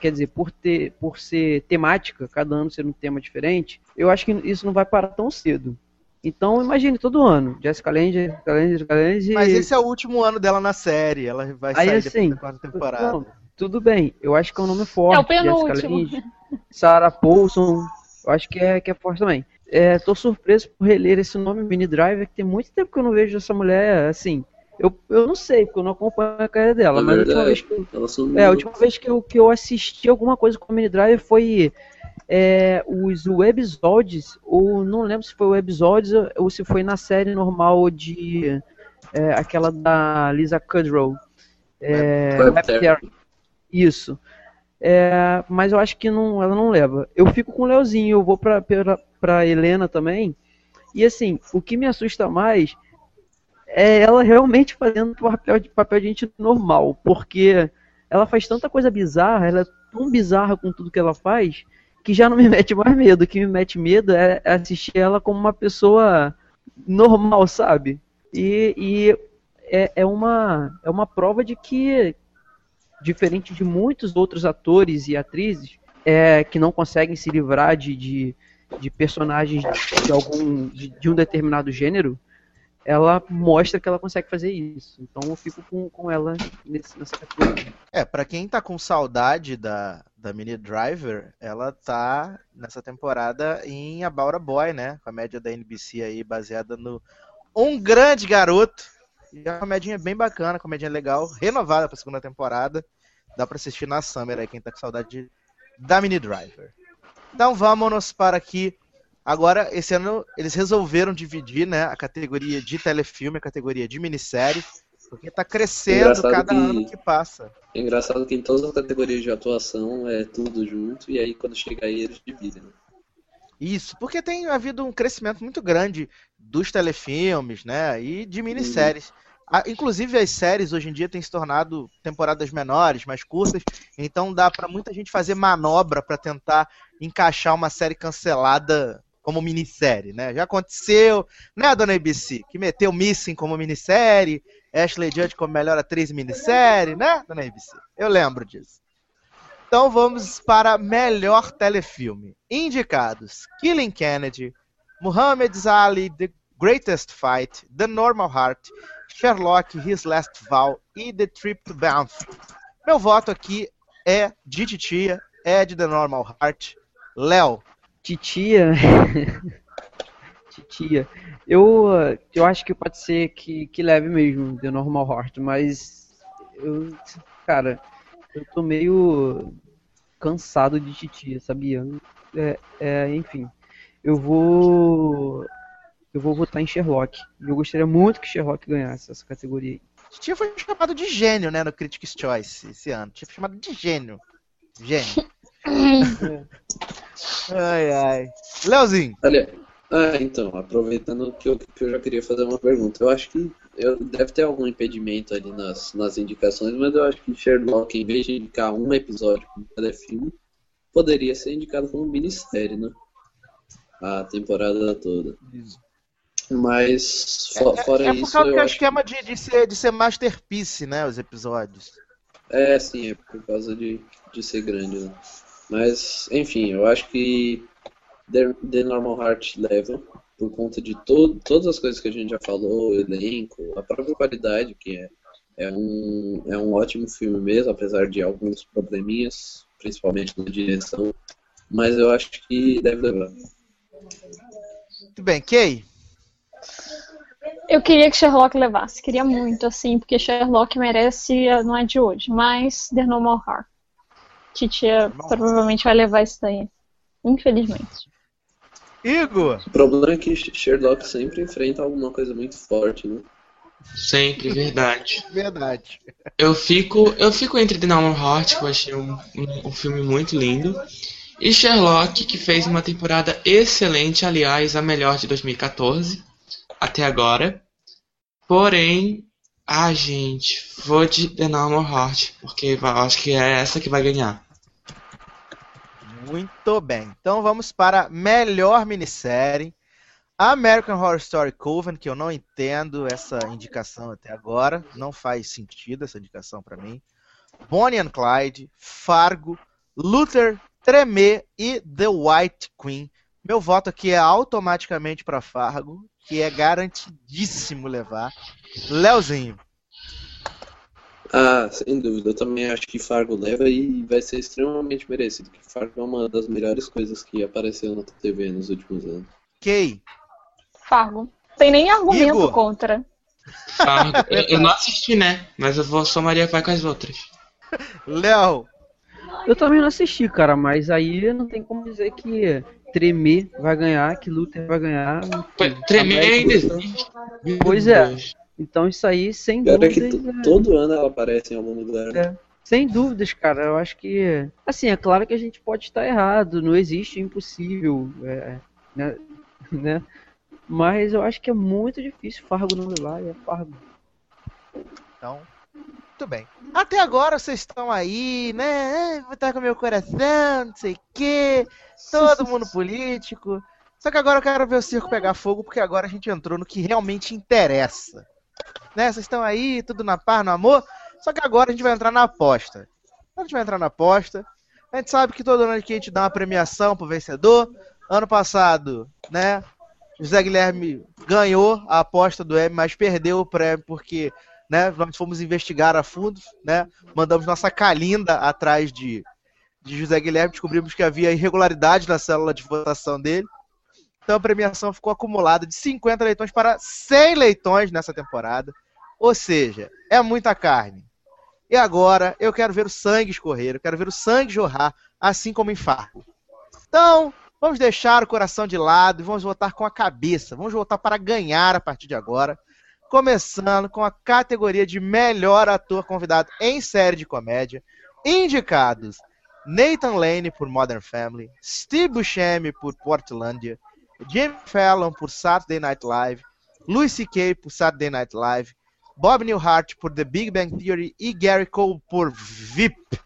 quer dizer, por, ter, por ser temática, cada ano ser um tema diferente, eu acho que isso não vai parar tão cedo. Então, imagine todo ano, Jessica Lange, Jessica Lange, Jessica Lange... Mas esse é o último ano dela na série. Ela vai Aí, sair assim, depois da quarta temporada. Não, tudo bem, eu acho que é um nome forte. É o Jessica penúltimo. Lange, Sarah Paulson, eu acho que é, que é forte também. É, tô surpreso por reler esse nome, Mini Driver, que tem muito tempo que eu não vejo essa mulher, assim. Eu, eu não sei, porque eu não acompanho a carreira dela, É mas a última verdade. vez que é, a última vez que eu, que eu assisti alguma coisa com a Mini Driver foi é, os webisódios, ou não lembro se foi o episódios ou se foi na série normal de é, aquela da Lisa Kudrow. É, Web Web. Isso. É, mas eu acho que não, ela não leva. Eu fico com o Leozinho, eu vou pra, pra, pra Helena também. E assim, o que me assusta mais é ela realmente fazendo papel de, papel de gente normal. Porque ela faz tanta coisa bizarra, ela é tão bizarra com tudo que ela faz, que já não me *laughs* mete mais medo. O que me mete medo é é assistir ela como uma pessoa normal, sabe? E, e é, é, uma, é uma prova de que, diferente de muitos outros atores e atrizes é, que não conseguem se livrar de, de, de personagens de, algum, de, de um determinado gênero, ela mostra que ela consegue fazer isso. Então eu fico com, com ela nesse, nessa categoria. É, pra quem tá com saudade da, da Mini Driver, ela tá nessa temporada em About a Boy, né? Com a média da NBC aí, baseada no Um Grande Garoto. E é uma comedinha bem bacana, comedinha legal, renovada pra segunda temporada. Dá pra assistir na Summer aí, quem tá com saudade de- da Mini Driver. Então vamos para aqui. Agora, esse ano, eles resolveram dividir né, a categoria de telefilme, a categoria de minissérie, porque tá crescendo Engraçado cada que- ano que passa. É engraçado que em todas as categorias de atuação é tudo junto, e aí quando chega aí eles dividem. né? Isso, porque tem havido um crescimento muito grande dos telefilmes, né? E de minisséries. Ah, inclusive as séries hoje em dia têm se tornado temporadas menores, mais curtas, então dá pra muita gente fazer manobra pra tentar encaixar uma série cancelada como minissérie, né? Já aconteceu, né, dona ABC, que meteu Missing como minissérie, Ashley Judd como melhor atriz minissérie, né, dona ABC? Eu lembro disso. Então vamos para melhor telefilme. Indicados: Killing Kennedy, Muhammad Ali, The Greatest Fight, The Normal Heart, Sherlock, His Last Vow e The Trip to Banff. Meu voto aqui é de Titia, é de The Normal Heart. Léo, Titia. *laughs* Titia. Eu, eu acho que pode ser que, que leve mesmo The Normal Heart, mas. Eu, cara, eu tô meio cansado de Titia, sabia? É, é, enfim. Eu vou. Eu vou votar em Sherlock. Eu gostaria muito que Sherlock ganhasse essa categoria aí. Titia foi chamado de gênio, né, no Critics' Choice esse ano. Titia foi chamado de gênio. Gênio. *laughs* ai, ai. Leozinho, Olha, ah, então, aproveitando que eu, que eu já queria fazer uma pergunta. Eu acho que eu, deve ter algum impedimento ali nas, nas indicações, mas eu acho que Sherlock, em vez de indicar um episódio com cada filme, poderia ser indicado como minissérie, né? A temporada toda. Mas, fo- fora é por isso, causa eu do acho esquema de, de, ser, de ser masterpiece, né, os episódios. É, sim, é por causa de, de ser grande, né? Mas, enfim, eu acho que The, The Normal Heart leva, por conta de to todas as coisas que a gente já falou, o elenco, a própria qualidade, que é, é, um, é um ótimo filme mesmo, apesar de alguns probleminhas, principalmente na direção. Mas eu acho que deve levar. Muito bem, Kay. Eu queria que Sherlock levasse, queria muito, assim, porque Sherlock merece, não é de hoje, mas The Normal Heart. Titia provavelmente vai levar isso daí. Infelizmente. Igor. O problema é que Sherlock sempre enfrenta alguma coisa muito forte, né? Sempre, verdade. *laughs* Verdade. Eu fico, eu fico entre The Normal Heart, que eu achei um, um, um filme muito lindo, e Sherlock, que fez uma temporada excelente, aliás, a melhor de 2014 até agora. Porém, ah, gente, vou de The Normal Heart, porque eu acho que é essa que vai ganhar. Muito bem. Então vamos para melhor minissérie. American Horror Story Coven, que eu não entendo essa indicação até agora. Não faz sentido essa indicação para mim. Bonnie and Clyde, Fargo, Luther, Tremé e The White Queen. Meu voto aqui é automaticamente para Fargo, que é garantidíssimo levar. Leozinho. Ah, sem dúvida. Eu também acho que Fargo leva e vai ser extremamente merecido, porque Fargo é uma das melhores coisas que apareceu na TV nos últimos anos. Kay. Fargo. Tem nem argumento Igor. contra. Fargo. eu, *laughs* eu não assisti, né? Mas eu vou só Maria vai com as outras. *laughs* Léo. Eu também não assisti, cara, mas aí não tem como dizer que Tremer vai ganhar, que Luther vai ganhar. Tremer ainda Sul. existe. Pois é. Deus. Então isso aí, sem Pior é que dúvidas, é- todo ano ela aparece em algum lugar. né? É. Sem dúvidas, cara. Eu acho que. Assim, é claro que a gente pode estar errado. Não existe impossível. é, né, *laughs* né? Mas eu acho que é muito difícil Fargo não levar. e É Fargo. Então, muito bem. Até agora vocês estão aí, né? Vou estar com meu coração, não sei o quê. Todo *laughs* mundo político. Só que agora eu quero ver o circo pegar fogo, porque agora a gente entrou no que realmente interessa. Né? Vocês estão aí, tudo na paz, no amor. Só que agora a gente vai entrar na aposta. A gente vai entrar na aposta. A gente sabe que todo ano aqui a gente dá uma premiação pro vencedor. Ano passado, né? José Guilherme ganhou a aposta do M, mas perdeu o prêmio porque né, nós fomos investigar a fundo, né? Mandamos nossa calinda atrás de, de José Guilherme, descobrimos que havia irregularidade na célula de votação dele. Então a premiação ficou acumulada de 50 leitões para 100 leitões nessa temporada. Ou seja, é muita carne. E agora eu quero ver o sangue escorrer, eu quero ver o sangue jorrar, assim como em Fargo. Então, vamos deixar o coração de lado e vamos votar com a cabeça. Vamos votar para ganhar a partir de agora. Começando com a categoria de melhor ator convidado em série de comédia. Indicados: Nathan Lane por Modern Family, Steve Buscemi por Portlandia, Jimmy Fallon por Saturday Night Live, Louis C.K. por Saturday Night Live, Bob Newhart por The Big Bang Theory e Gary Cole por VIP.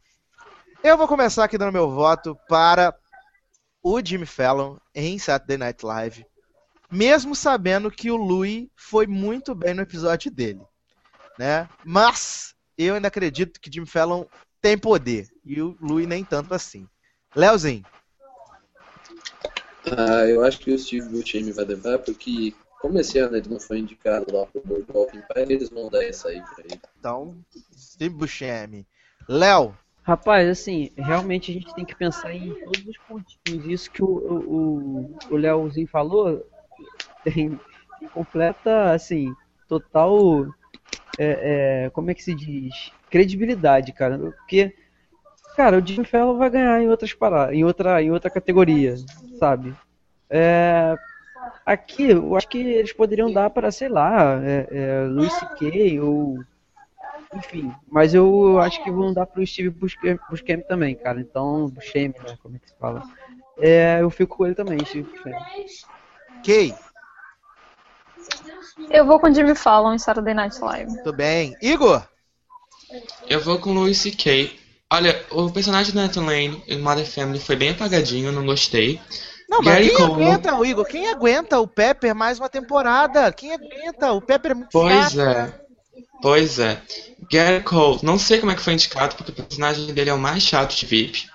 Eu vou começar aqui dando meu voto para o Jimmy Fallon em Saturday Night Live, mesmo sabendo que o Louis foi muito bem no episódio dele, né? Mas eu ainda acredito que Jimmy Fallon tem poder e o Louis nem tanto assim. Leozinho, Ah, eu acho que o Steve Buscemi vai levar, porque como esse ano ele não foi indicado lá pro Walking Empire, eles vão dar essa aí pra ele. então Steve Buscemi. Léo, Rapaz, assim, realmente a gente tem que pensar em todos os pontinhos. Isso que o, o, o Léozinho falou tem, tem completa, assim, total. é, é, como é que se diz? Credibilidade, cara. Porque, cara, o Jimmy Fallon vai ganhar em outras paradas, em outra, em outra categoria, sabe? É, aqui, eu acho que eles poderiam dar para, sei lá, é, é, Louis C.K. ou enfim, mas eu acho que vão dar pro Steve Buscemi, Buscemi também, cara. Então, Buscemi, né? Como é que se fala? É, eu fico com ele também, Steve Buscemi. Kay, Eu vou com Jimmy Fallon em Saturday Night Live. tudo bem? Igor, Eu vou com Louis C.K. Olha, o personagem do Nathan Lane em Mother Family foi bem apagadinho, não gostei. Não, mas Gary quem Cole. aguenta, o Igor? Quem aguenta o Pepper mais uma temporada? Quem aguenta? O Pepper é muito Pois chato. é. Pois é. Gary Cole, não sei como é que foi indicado, porque o personagem dele é o mais chato de VIP.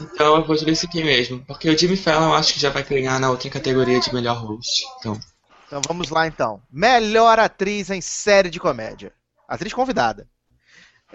Então eu vou de Louis C.K. mesmo. Porque o Jimmy Fallon eu acho que já vai ganhar na outra categoria de melhor host. Então, Então vamos lá então. Melhor atriz em série de comédia. Atriz convidada.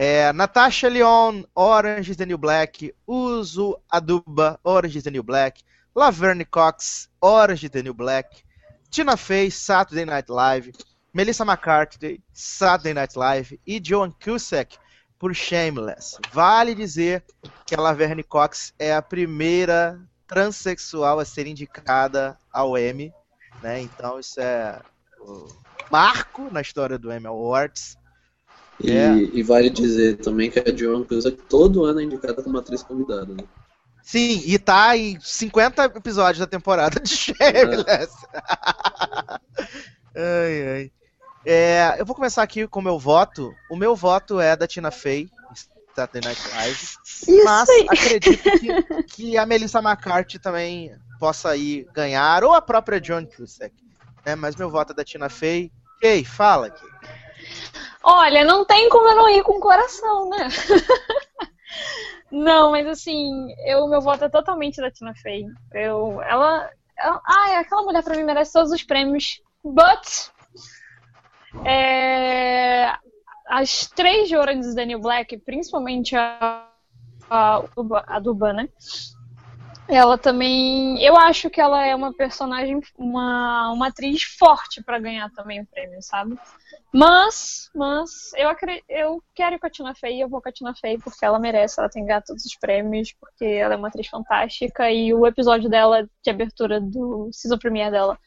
É, Natasha Lyonne, Orange is the New Black. Uzo Aduba, Orange is the New Black. Laverne Cox, Orange is the New Black. Tina Fey, Saturday Night Live. Melissa McCarthy, Saturday Night Live. E Joan Cusack por Shameless. Vale dizer que a Laverne Cox é a primeira transexual a ser indicada ao Emmy né? Então isso é o marco na história do Emmy Awards. E, É. e vale dizer também que a Joan Cusack todo ano é indicada como atriz convidada, né? Sim, e tá em 50 episódios da temporada de Shameless. ai, ai. É, eu vou começar aqui com o meu voto. O meu voto é da Tina Fey, Saturday Night Live. Isso Mas aí. acredito que, que a Melissa McCarthy também possa ir ganhar, ou a própria John Cusack. Né? Mas meu voto é da Tina Fey. Ei, fala aqui. Olha, não tem como eu não ir com o coração, né? não, mas assim, eu, meu voto é totalmente da Tina Fey. Eu, ela, ela, ai, aquela mulher pra mim merece todos os prêmios. But é, as três is the New Black, principalmente a, a, a Duba, né? Ela também. Eu acho que ela é uma personagem, uma, uma atriz forte pra ganhar também o prêmio, sabe? Mas, mas, eu, acre- eu quero com a Tina Fey eu vou com a Tina Fey porque ela merece, ela tem que ganhar todos os prêmios, porque ela é uma atriz fantástica e o episódio dela de abertura do season premiere dela,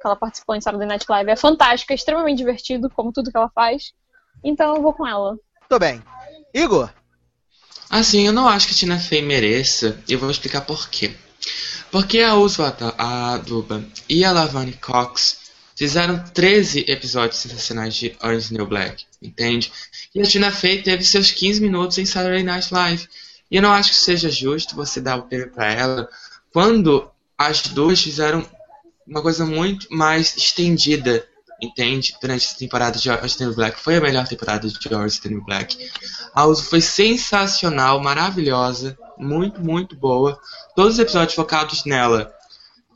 que ela participou em Saturday Night Live, é fantástico, é extremamente divertido, como tudo que ela faz. Então eu vou com ela. Tô bem. Igor, Assim, eu não acho que Tina Fey mereça, e vou explicar por quê. Porque a Uso a Duba e a Laverne Cox fizeram 13 episódios sensacionais de Orange New Black, entende? E a Tina Fey teve seus 15 minutos em Saturday Night Live. E eu não acho que seja justo você dar o prêmio pra ela quando as duas fizeram uma coisa muito mais estendida, entende? Durante essa temporada de Orange the New Black. Foi a melhor temporada de Orange the New Black. A Uso foi sensacional, maravilhosa, muito, muito boa. Todos os episódios focados nela,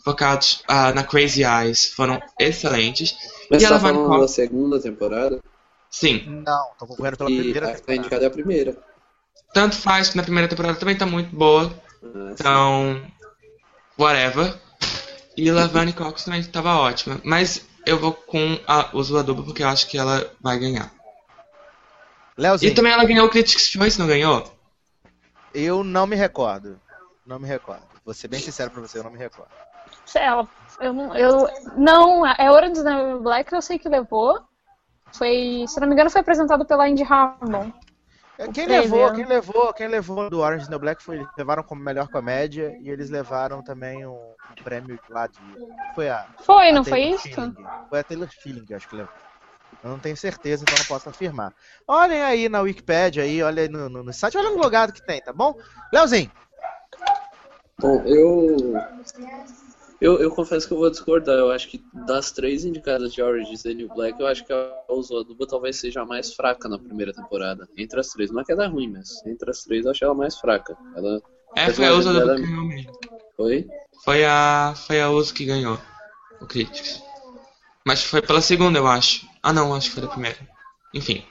focados ah, na Crazy Eyes, foram excelentes. Mas E você tá ela vai falando qual? da segunda temporada? Sim, não, tô concorrendo pela E primeira a que tá temporada. indicada é a primeira. tanto faz que na primeira temporada também tá muito boa. Ah, Então, whatever. E Laverne Cox também tava ótima. Mas eu vou com a Uso Aduba porque eu acho que ela vai ganhar. E Leozinho, também ela ganhou o Critics' Choice, não ganhou? eu não me recordo. Não me recordo. Vou ser bem sincero pra você, eu não me recordo. Sei ela, eu não, eu não, é Orange is the New Black eu sei que levou. Foi, se não me engano, foi apresentado pela Indy Harmon. É, Quem prêmio. levou, quem levou, quem levou do Orange is the New Black foi levaram como melhor comédia e eles levaram também um, um prêmio lá de foi a Foi, a não foi Taylor isso? Schilling. Foi a Taylor Schilling eu acho que levou. Eu não tenho certeza, então não posso afirmar. Olhem aí na Wikipedia aí, olha aí no, no, no site, olha no logado que tem, tá bom? Leozinho, Bom, eu, eu. Eu confesso que eu vou discordar. Eu acho que das três indicadas de Orange is the New Black, eu acho que a Usoaduba talvez seja a mais fraca na primeira temporada. Entre as três. Não é que ela é ruim, mas entre as três eu acho ela mais fraca. Ela. É, foi a o Uso Aduba dela- que ganhou mesmo. Foi? Foi a, foi a Uso que ganhou o Critics. Mas foi pela segunda, eu acho. Ah, não, acho que foi da primeira. Enfim.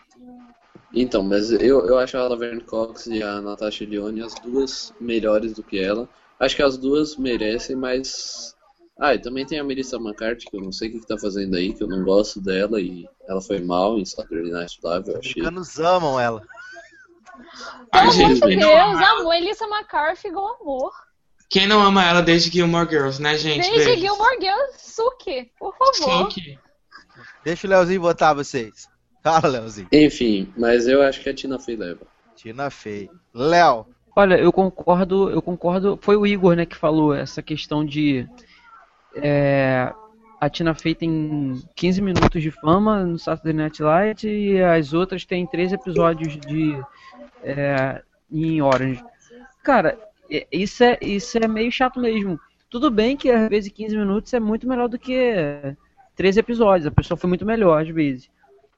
Então, mas eu, eu acho a Laverne Cox e a Natasha Lyonne as duas melhores do que ela. Acho que as duas merecem, mas. Ah, e também tem a Melissa McCarthy, que eu não sei o que, que tá fazendo aí, que eu não gosto dela e ela foi mal em Saturday Night Live, eu Os achei. americanos amam ela. Ai, Pelo amor gente, de Deus, amor, Elissa McCarthy igual amor. quem não ama ela desde Gilmore Girls, né, gente? Desde Beijo. Gilmore Girls, Suki, por favor. Suki. Deixa o Leozinho botar vocês. Fala, Leozinho. Enfim, mas eu acho que a Tina Fey leva. Tina Fey. Léo. Olha, eu concordo, eu concordo. Foi o Igor, né, que falou essa questão de é, a Tina Fey tem 15 minutos de fama no Saturday Night Live e as outras têm 3 episódios de é, em Orange. Cara, é- isso é isso é meio chato mesmo. Tudo bem que às vezes 15 minutos é muito melhor do que 3 episódios. A pessoa foi muito melhor às vezes.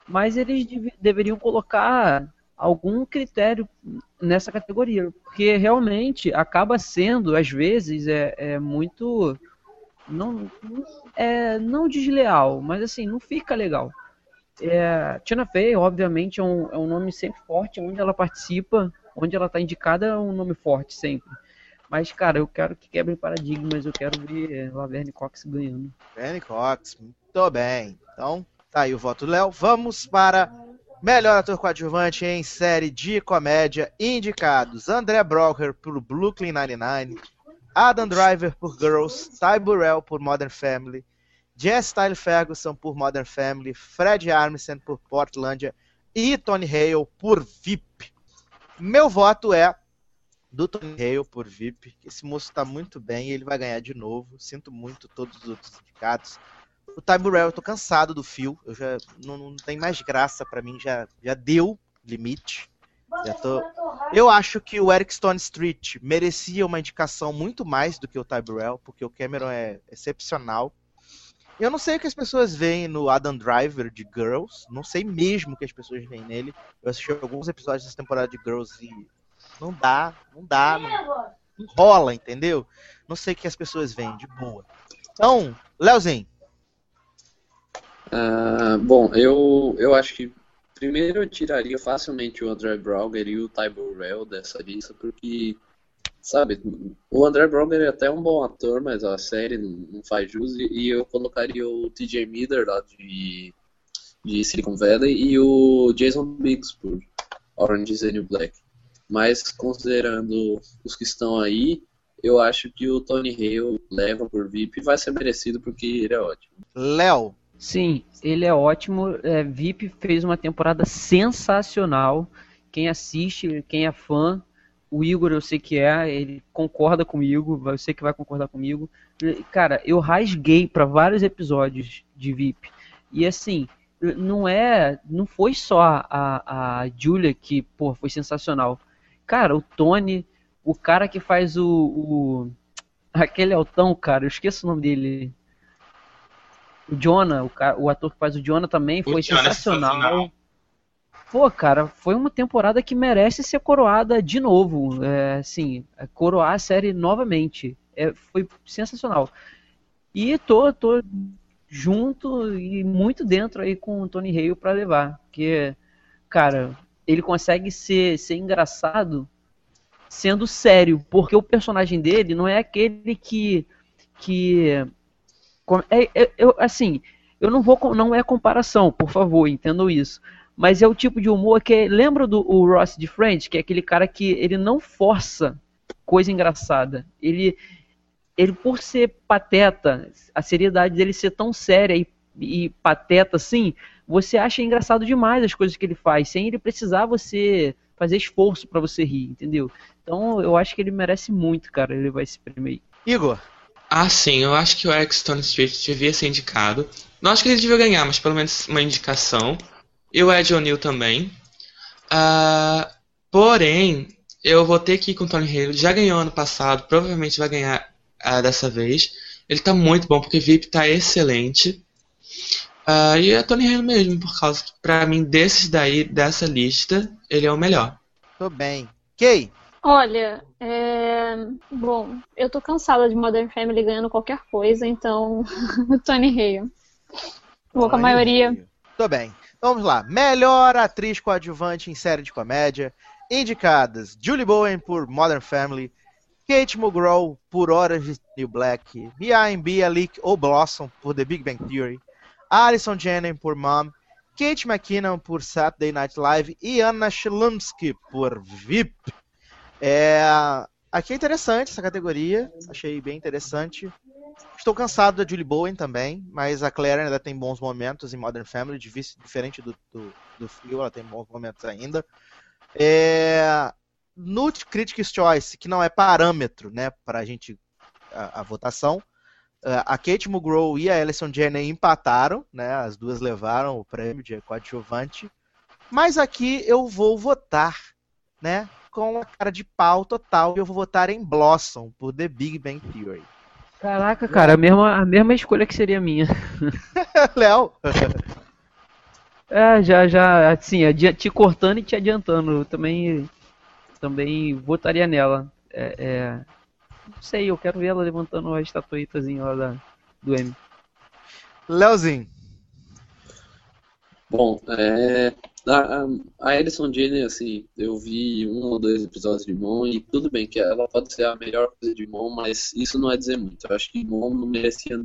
Mas eles deve- deveriam colocar algum critério nessa categoria, porque realmente acaba sendo, às vezes, é, é muito. Não, é, não desleal, mas assim, não fica legal. É, Tina Fey, obviamente, é um, é um nome sempre forte, onde ela participa, onde ela está indicada, é um nome forte sempre. Mas, cara, eu quero que quebrem paradigmas, eu quero ver Laverne Cox ganhando. Danny Cox. Muito bem. Então, tá aí o voto do Léo. Vamos para melhor ator coadjuvante em série de comédia. Indicados: André Brocker por Brooklyn Nine-Nine, Adam Driver por Girls, Ty Burrell por Modern Family, Jess Tyler Ferguson por Modern Family, Fred Armisen por Portlandia e Tony Hale por VIP. Meu voto é do Tony Hale por VIP. Esse moço tá muito bem e ele vai ganhar de novo. Sinto muito todos os outros indicados. O Ty Burrell, eu tô cansado do fio. Eu já não, não tem mais graça pra mim, já, já deu limite. Já tô... Eu acho que o Eric Stone Street merecia uma indicação muito mais do que o Ty Burrell, porque o Cameron é excepcional. Eu não sei o que as pessoas veem no Adam Driver de Girls, não sei mesmo o que as pessoas veem nele. Eu assisti alguns episódios dessa temporada de Girls e não dá, não dá, não, não rola, entendeu? Não sei o que as pessoas veem, de boa. Então, Leozinho, Ah, bom, eu, eu acho que primeiro eu tiraria facilmente o André Brauger e o Ty Burrell dessa lista, porque, sabe, o André Brauger é até um bom ator, mas a série não, faz jus, e, e eu colocaria o TJ Miller lá de, de Silicon Valley e o Jason Biggs por Orange is the New Black. Mas considerando os que estão aí, eu acho que o Tony Hale leva por VIP e vai ser merecido porque ele é ótimo. Léo, Sim, ele é ótimo. É, VIP fez uma temporada sensacional. Quem assiste, quem é fã, o Igor eu sei que é, ele concorda comigo, eu sei que vai concordar comigo. Cara, eu rasguei para vários episódios de VIP. E assim, não é, não foi só a, a Julia que, pô, foi sensacional. Cara, o Tony, o cara que faz o, o aquele altão, cara, eu esqueço o nome dele. O Jonah, o, o ator que faz o Jonah também foi é sensacional. sensacional. Pô, cara, foi uma temporada que merece ser coroada de novo. É, assim, é, coroar a série novamente. É, foi sensacional. E tô, tô junto e muito dentro aí com o Tony Hale pra levar. Porque, cara, ele consegue ser, ser engraçado sendo sério. Porque o personagem dele não é aquele que. que é- é- eu, assim, eu não vou. Não é comparação, por favor, entendam isso. Mas é o tipo de humor que. Lembra do Ross de Friends? Que é aquele cara que ele não força coisa engraçada. Ele, ele por ser pateta, a seriedade dele ser tão séria e, e pateta assim, você acha engraçado demais as coisas que ele faz, sem ele precisar você fazer esforço pra você rir, entendeu? Então eu acho que ele merece muito, cara, ele vai esse prêmio aí. Igor, Ah, sim, eu acho que o Eric Stone Street devia ser indicado. Não acho que ele devia ganhar, mas pelo menos uma indicação. E o Ed O'Neill também. Ah, porém, eu vou ter que ir com o Tony Hale. Já ganhou ano passado, provavelmente vai ganhar ah, dessa vez. Ele tá muito bom, porque VIP tá excelente. Ah, e é Tony Hale mesmo, por causa que, pra mim, desses daí, dessa lista, ele é o melhor. tô bem. Kay, Olha, é... bom, eu tô cansada de Modern Family ganhando qualquer coisa, então *laughs* Tony Hale. Vou com a maioria. Tô bem. Vamos lá. Melhor atriz coadjuvante em série de comédia. Indicadas: Julie Bowen por Modern Family, Kate Mulgrew por Orange is New Black, Mia Mbia Leak ou Blossom por The Big Bang Theory, Alison Janney por Mom, Kate McKinnon por Saturday Night Live e Anna Chlumsky por VIP. É, aqui é interessante essa categoria, achei bem interessante. Estou cansado da Julie Bowen também, mas a Claire ainda tem bons momentos em Modern Family, diferente do, do, do Phil, ela tem bons momentos ainda. É, no Critics' Choice, que não é parâmetro né, para a gente a, votação, eh, a Kate Mulgrew e a Alison Janney empataram, né, as duas levaram o prêmio de coadjuvante, mas aqui eu vou votar né, com a cara de pau total e eu vou votar em Blossom por The Big Bang Theory. Caraca, cara, a mesma, a mesma escolha que seria minha. *laughs* Léo, É, já, já, assim, te cortando e te adiantando. Eu também, também votaria nela. É, é, não sei, eu quero ver ela levantando a estatuetazinha lá da, do M. Léozinho, Bom, é, a, a- Alison Janney, assim, eu vi um ou dois episódios de Mon e tudo bem que ela pode ser a melhor coisa de Mon, mas isso não é dizer muito. Eu acho que Mon não merecia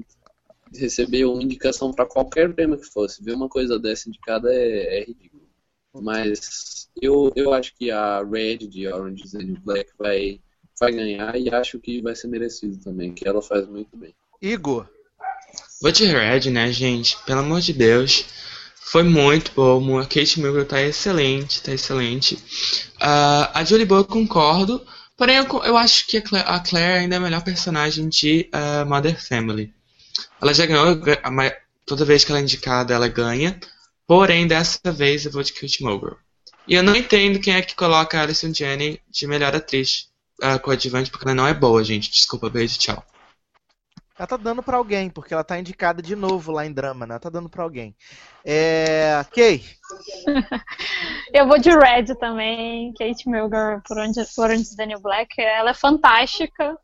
receber uma indicação para qualquer prêmio que fosse. Ver uma coisa dessa indicada é, é ridículo. Mas eu, eu acho que a Red de Orange is the New Black vai, vai ganhar e acho que vai ser merecido também, que ela faz muito bem. Igor, Vou de Red, né, gente? Pelo amor de Deus. Foi muito bom. A Kate Mulgrew tá excelente, tá excelente. Ah, a Julie Bowen eu concordo. Porém, eu, eu acho que a Claire, a Claire ainda é a melhor personagem de ah, Mother Family. Ela já ganhou, toda vez que ela é indicada, ela ganha. Porém, dessa vez eu vou de Kate Mulgrew. E eu não entendo quem é que coloca a Alison Janney de melhor atriz ah, coadjuvante, porque ela não é boa, gente. Desculpa, beijo, tchau. Ela tá dando pra alguém, porque ela tá indicada de novo lá em drama, né? Ela tá dando pra alguém. É. Kay, *laughs* Eu vou de Red também, Kate Mulgrew por Orange, por the New Black. Ela é fantástica.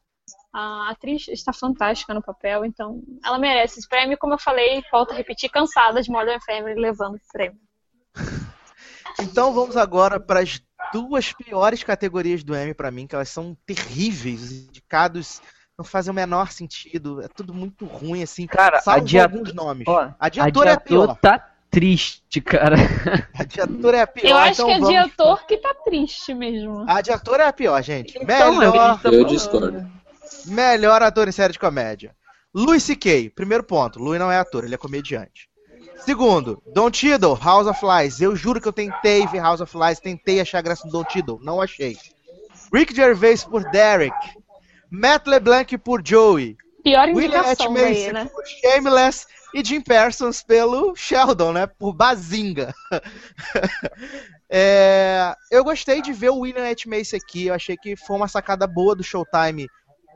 A atriz está fantástica no papel, então ela merece esse prêmio. Como eu falei, volto a repetir, cansada de Modern Family levando o prêmio. *laughs* Então vamos agora para as duas piores categorias do M pra mim, que elas são terríveis. Os indicados não fazem o menor sentido. É tudo muito ruim, assim. Cara, salvo a de ato- alguns nomes. Ó, a de ator é a pior. tá triste, cara. A de ator é a pior. Eu acho então que é de vamos- ator que tá triste mesmo. A de ator é a pior, gente. Então, Melhor, tá Eu discordo. melhor ator em série de comédia. Louis C.K. Primeiro ponto. Louis não é ator, ele é comediante. Segundo, Don Tiddle, House of Lies. Eu juro que eu tentei ver House of Lies, tentei achar graça no Don Tiddle, não achei. Rick Gervais por Derek. Matt LeBlanc por Joey. Pior William indicação Macy daí, né? por Shameless e Jim Parsons pelo Sheldon, né? Por Bazinga. *laughs* É, eu gostei de ver o William H. Macy aqui. Eu achei que foi uma sacada boa do Showtime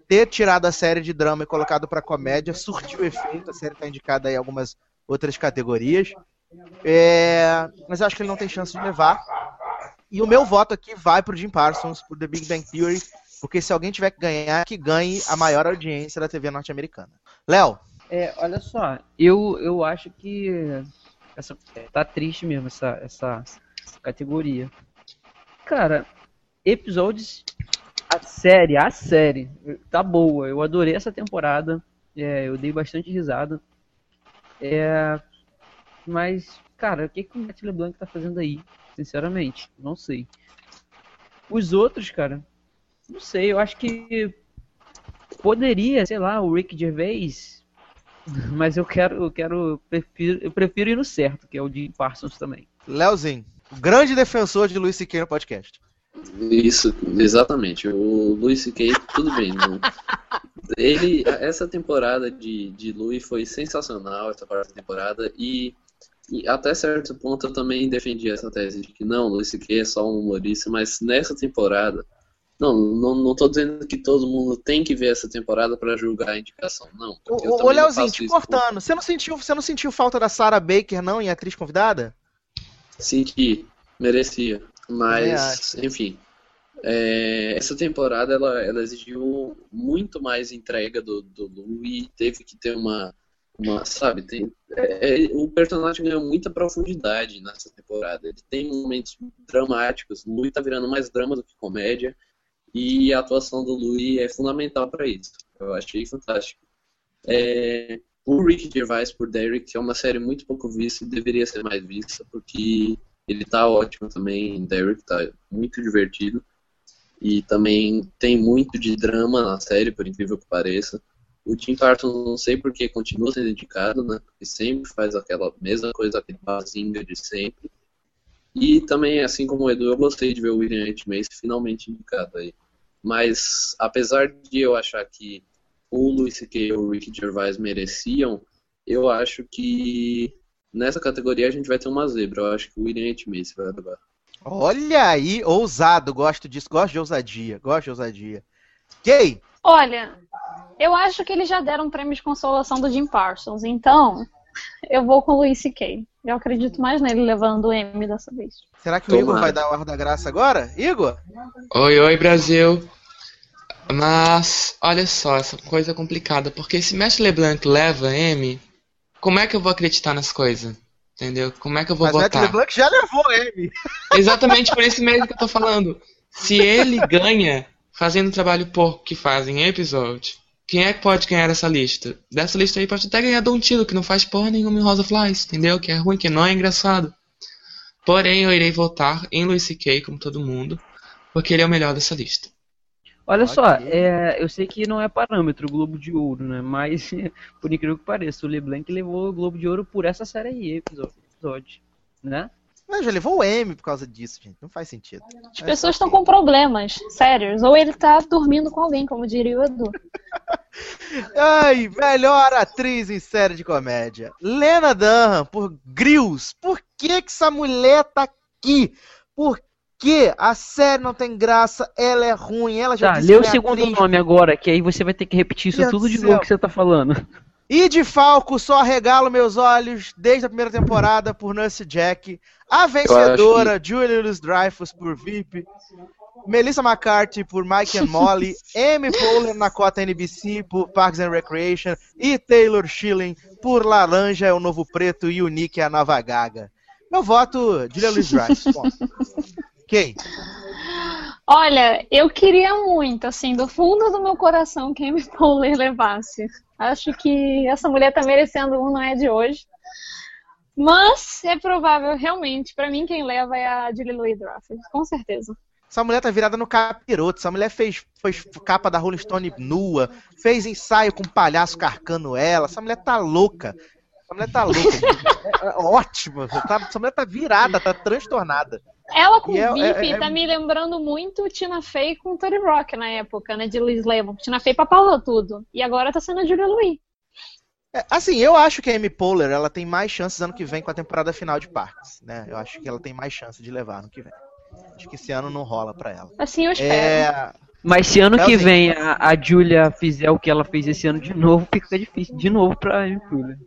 ter tirado a série de drama e colocado pra comédia. Surtiu efeito. A série tá indicada aí em algumas outras categorias. É, mas eu acho que ele não tem chance de levar. E o meu voto aqui vai pro Jim Parsons, por The Big Bang Theory. Porque se alguém tiver que ganhar, que ganhe a maior audiência da TV norte-americana. Léo, É, olha só, eu, eu acho que essa, tá triste mesmo essa, essa categoria. Cara, episódios, a série, a série, tá boa. Eu adorei essa temporada. É, eu dei bastante risada. É, mas, cara, o que, que o Matt LeBlanc tá fazendo aí? Sinceramente, não sei. Os outros, cara, não sei, eu acho que poderia, sei lá, o Rick Gervais *laughs* mas eu quero, eu quero, eu prefiro, eu prefiro ir no certo, que é o de Parsons também. Léozinho, o grande defensor de Luiz C.K. no podcast. Isso, exatamente. O Luis C.K., tudo bem. não- Ele, essa temporada de, de Louis foi sensacional, essa quarta temporada, e, e até certo ponto eu também defendi essa tese de que não, Luis C.K. é só um humorista, mas nessa temporada, não, não, não tô dizendo que todo mundo tem que ver essa temporada pra julgar a indicação, não. Ô, Léozinho, faço te isso por- cortando, você não sentiu, você não sentiu falta da Sarah Baker não em atriz convidada? Senti, merecia. Mas, enfim. é, essa temporada ela, ela exigiu muito mais entrega do, do Lu e teve que ter uma, uma, sabe, tem, é, é, o personagem ganhou muita profundidade nessa temporada. Ele tem momentos dramáticos, Louis tá virando mais drama do que comédia, e a atuação do Louis é fundamental para isso. Eu achei fantástico. É, o Rick Gervais por Derek é uma série muito pouco vista e deveria ser mais vista, porque ele tá ótimo também, Derek tá muito divertido. E também tem muito de drama na série, por incrível que pareça. O Tim Burton não sei porque continua sendo indicado, né? Porque sempre faz aquela mesma coisa, aquele bazinga de sempre. E também, assim como o Edu, eu gostei de ver o William H. Macy finalmente indicado aí. Mas, apesar de eu achar que o Louis C.K. e o Ricky Gervais mereciam, eu acho que nessa categoria a gente vai ter uma zebra. Eu acho que o William H. Macy vai levar. Olha aí, ousado, gosto disso, gosto de ousadia, gosto de ousadia. Gay, Olha, eu acho que eles já deram um prêmio de consolação do Jim Parsons, então *laughs* eu vou com o Luis C.K. Eu acredito mais nele levando o M dessa vez. será que o Igor vai dar o ar da graça agora? Igor? Oi, oi, Brasil. Mas, olha só, essa coisa é complicada, porque se Matt LeBlanc leva M, como é que eu vou acreditar nas coisas? Entendeu? Como é que eu vou Mas o Matt votar? LeBlanc já levou M. *laughs* Exatamente por isso mesmo que eu tô falando. Se ele ganha fazendo o trabalho porco que fazem em episódio, quem é que pode ganhar essa lista? Dessa lista aí pode até ganhar Don Tilo, que não faz porra nenhuma em Rosa Flies, entendeu? Que é ruim, que não é engraçado. Porém, eu irei votar em Louis C.K., como todo mundo, porque ele é o melhor dessa lista. Olha Ok. só, é, eu sei que não é parâmetro o Globo de Ouro, né? Mas, *laughs* por incrível que pareça, o LeBlanc levou o Globo de Ouro por essa série aí, episódio, episódio né? Mas já levou o M por causa disso, gente. Não faz sentido. As pessoas estão com problemas sérios, ou ele tá dormindo com alguém, como diria o Edu. *laughs* Ai, melhor atriz em série de comédia. Lena Dunham, por Grills. Por que, que essa mulher tá aqui? Por que a série não tem graça? Ela é ruim, ela já Tá, disse lê o é segundo atriz. nome agora, que aí você vai ter que repetir isso Deus tudo do de céu. novo que você tá falando. E de Falco só regalo meus olhos desde a primeira temporada por Nurse Jack. A vencedora, Julia Louis-Dreyfus por VIP. Melissa McCarthy por Mike and Molly. *laughs* Amy Poehler na cota NBC por Parks and Recreation. E Taylor Schilling por Laranja é o Novo Preto e o Nick é a Nova Gaga. Meu voto, Julia Louis-Dreyfus. *laughs* Quem? Olha, eu queria muito, assim, do fundo do meu coração que Amy Poehler levasse. Acho que essa mulher tá merecendo um, não é de hoje. Mas é provável, realmente, pra mim quem leva é a Julie Louis Dreyfus, com certeza. Essa mulher tá virada no capiroto. Essa mulher fez, fez capa da Rolling Stone nua, fez ensaio com um palhaço carcando ela. Essa mulher tá louca. Essa mulher tá louca. É, é ótima. Essa mulher tá virada, tá transtornada. Ela com E é- VIP é- é- tá me lembrando muito Tina Fey com Tony Rock na época, né, de Liz Lemon. Tina Fey papava tudo. E agora tá sendo a Julia Louis. É, assim, eu acho que a Amy Poehler ela tem mais chances ano que vem com a temporada final de Parks, né? Eu acho que ela tem mais chance de levar ano que vem. Acho que esse ano não rola pra ela. Assim eu espero. É, Mas se ano que Leozinho. vem a, a Julia fizer o que ela fez esse ano de novo, fica difícil de novo pra Julia.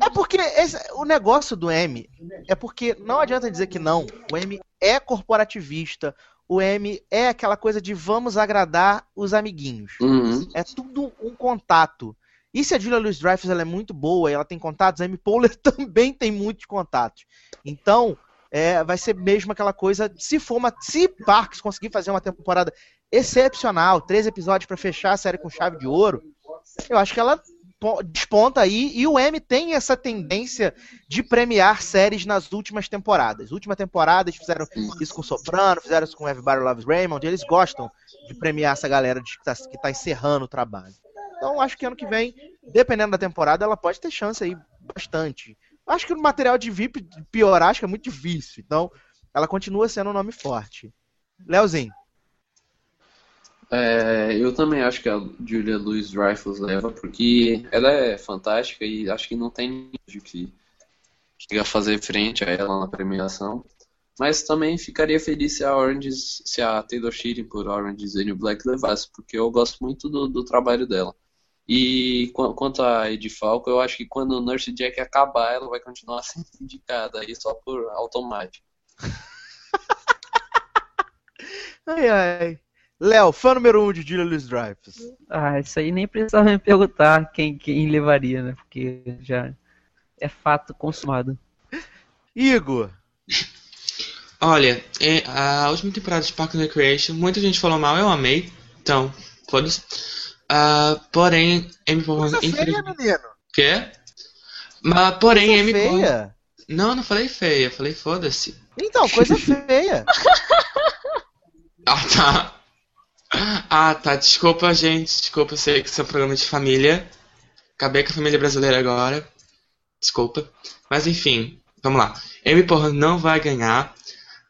É porque esse- o negócio do M é porque não adianta dizer que não. O M é corporativista. O M é aquela coisa de vamos agradar os amiguinhos. Uhum. É tudo um contato. E se a Julia Louis Dreyfus ela é muito boa e ela tem contatos, a Amy Poehler *laughs* também tem muitos contatos. Então, é, vai ser mesmo aquela coisa. Se for uma, se Parks conseguir fazer uma temporada excepcional, três episódios pra fechar a série com chave de ouro, eu acho que ela desponta aí. E o M tem essa tendência de premiar séries nas últimas temporadas. Última temporada eles fizeram isso com Soprano, fizeram isso com Everybody Loves Raymond. Eles gostam de premiar essa galera de, que, tá, que tá encerrando o trabalho. Então acho que ano que vem, dependendo da temporada, ela pode ter chance aí bastante. Acho que o material de VIP piorar acho que é muito difícil. Então, ela continua sendo um nome forte. Leozinho. É, eu também acho que a Julia Louis Dreyfus leva, porque ela é fantástica e acho que não tem ninguém que chega a fazer frente a ela na premiação. Mas também ficaria feliz se a Orange, se a Taylor Schilling por Orange is New Black levasse, porque eu gosto muito do, do trabalho dela. E qu- quanto a Ed Falco, eu acho que quando o Nurse Jack acabar, ela vai continuar *laughs* sendo indicada aí só por automático. *laughs* Ai, ai. Léo, fã número um de Julia Louis Dreyfus. Ah, isso aí nem precisava me perguntar quem, quem levaria, né? Porque já é fato consumado. Igor. Olha, é, a última temporada de Park and Recreation, muita gente falou mal, eu amei. Então, foda-se. Ah, porém, Amy Poehler, Coisa feia, menino. Quê? Mas, porém, Coisa Amy feia. Não, não falei feia, falei foda-se. Então, coisa *laughs* feia. Ah, tá. Ah, tá. Desculpa, gente. Desculpa, eu sei que isso é um programa de família. Acabei com a família brasileira agora. Desculpa. Mas enfim, vamos lá. Amy Poehler não vai ganhar.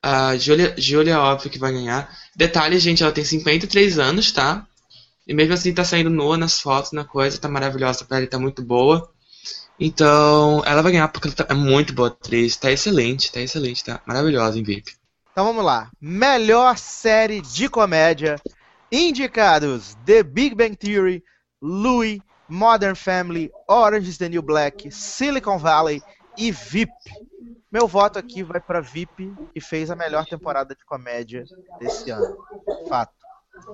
A Julia, Julia, óbvio que vai ganhar. Detalhe, gente, ela tem 53 anos, tá? E mesmo assim tá saindo nua nas fotos, na coisa. Tá maravilhosa, a pele tá muito boa. Então, ela vai ganhar porque ela tá, é muito boa atriz. Tá excelente, tá excelente, tá maravilhosa em VIP. Então vamos lá. Melhor série de comédia. Indicados: The Big Bang Theory, Louie, Modern Family, Orange is the New Black, Silicon Valley e VIP. Meu voto aqui vai para VIP, que fez a melhor temporada de comédia desse ano. Fato.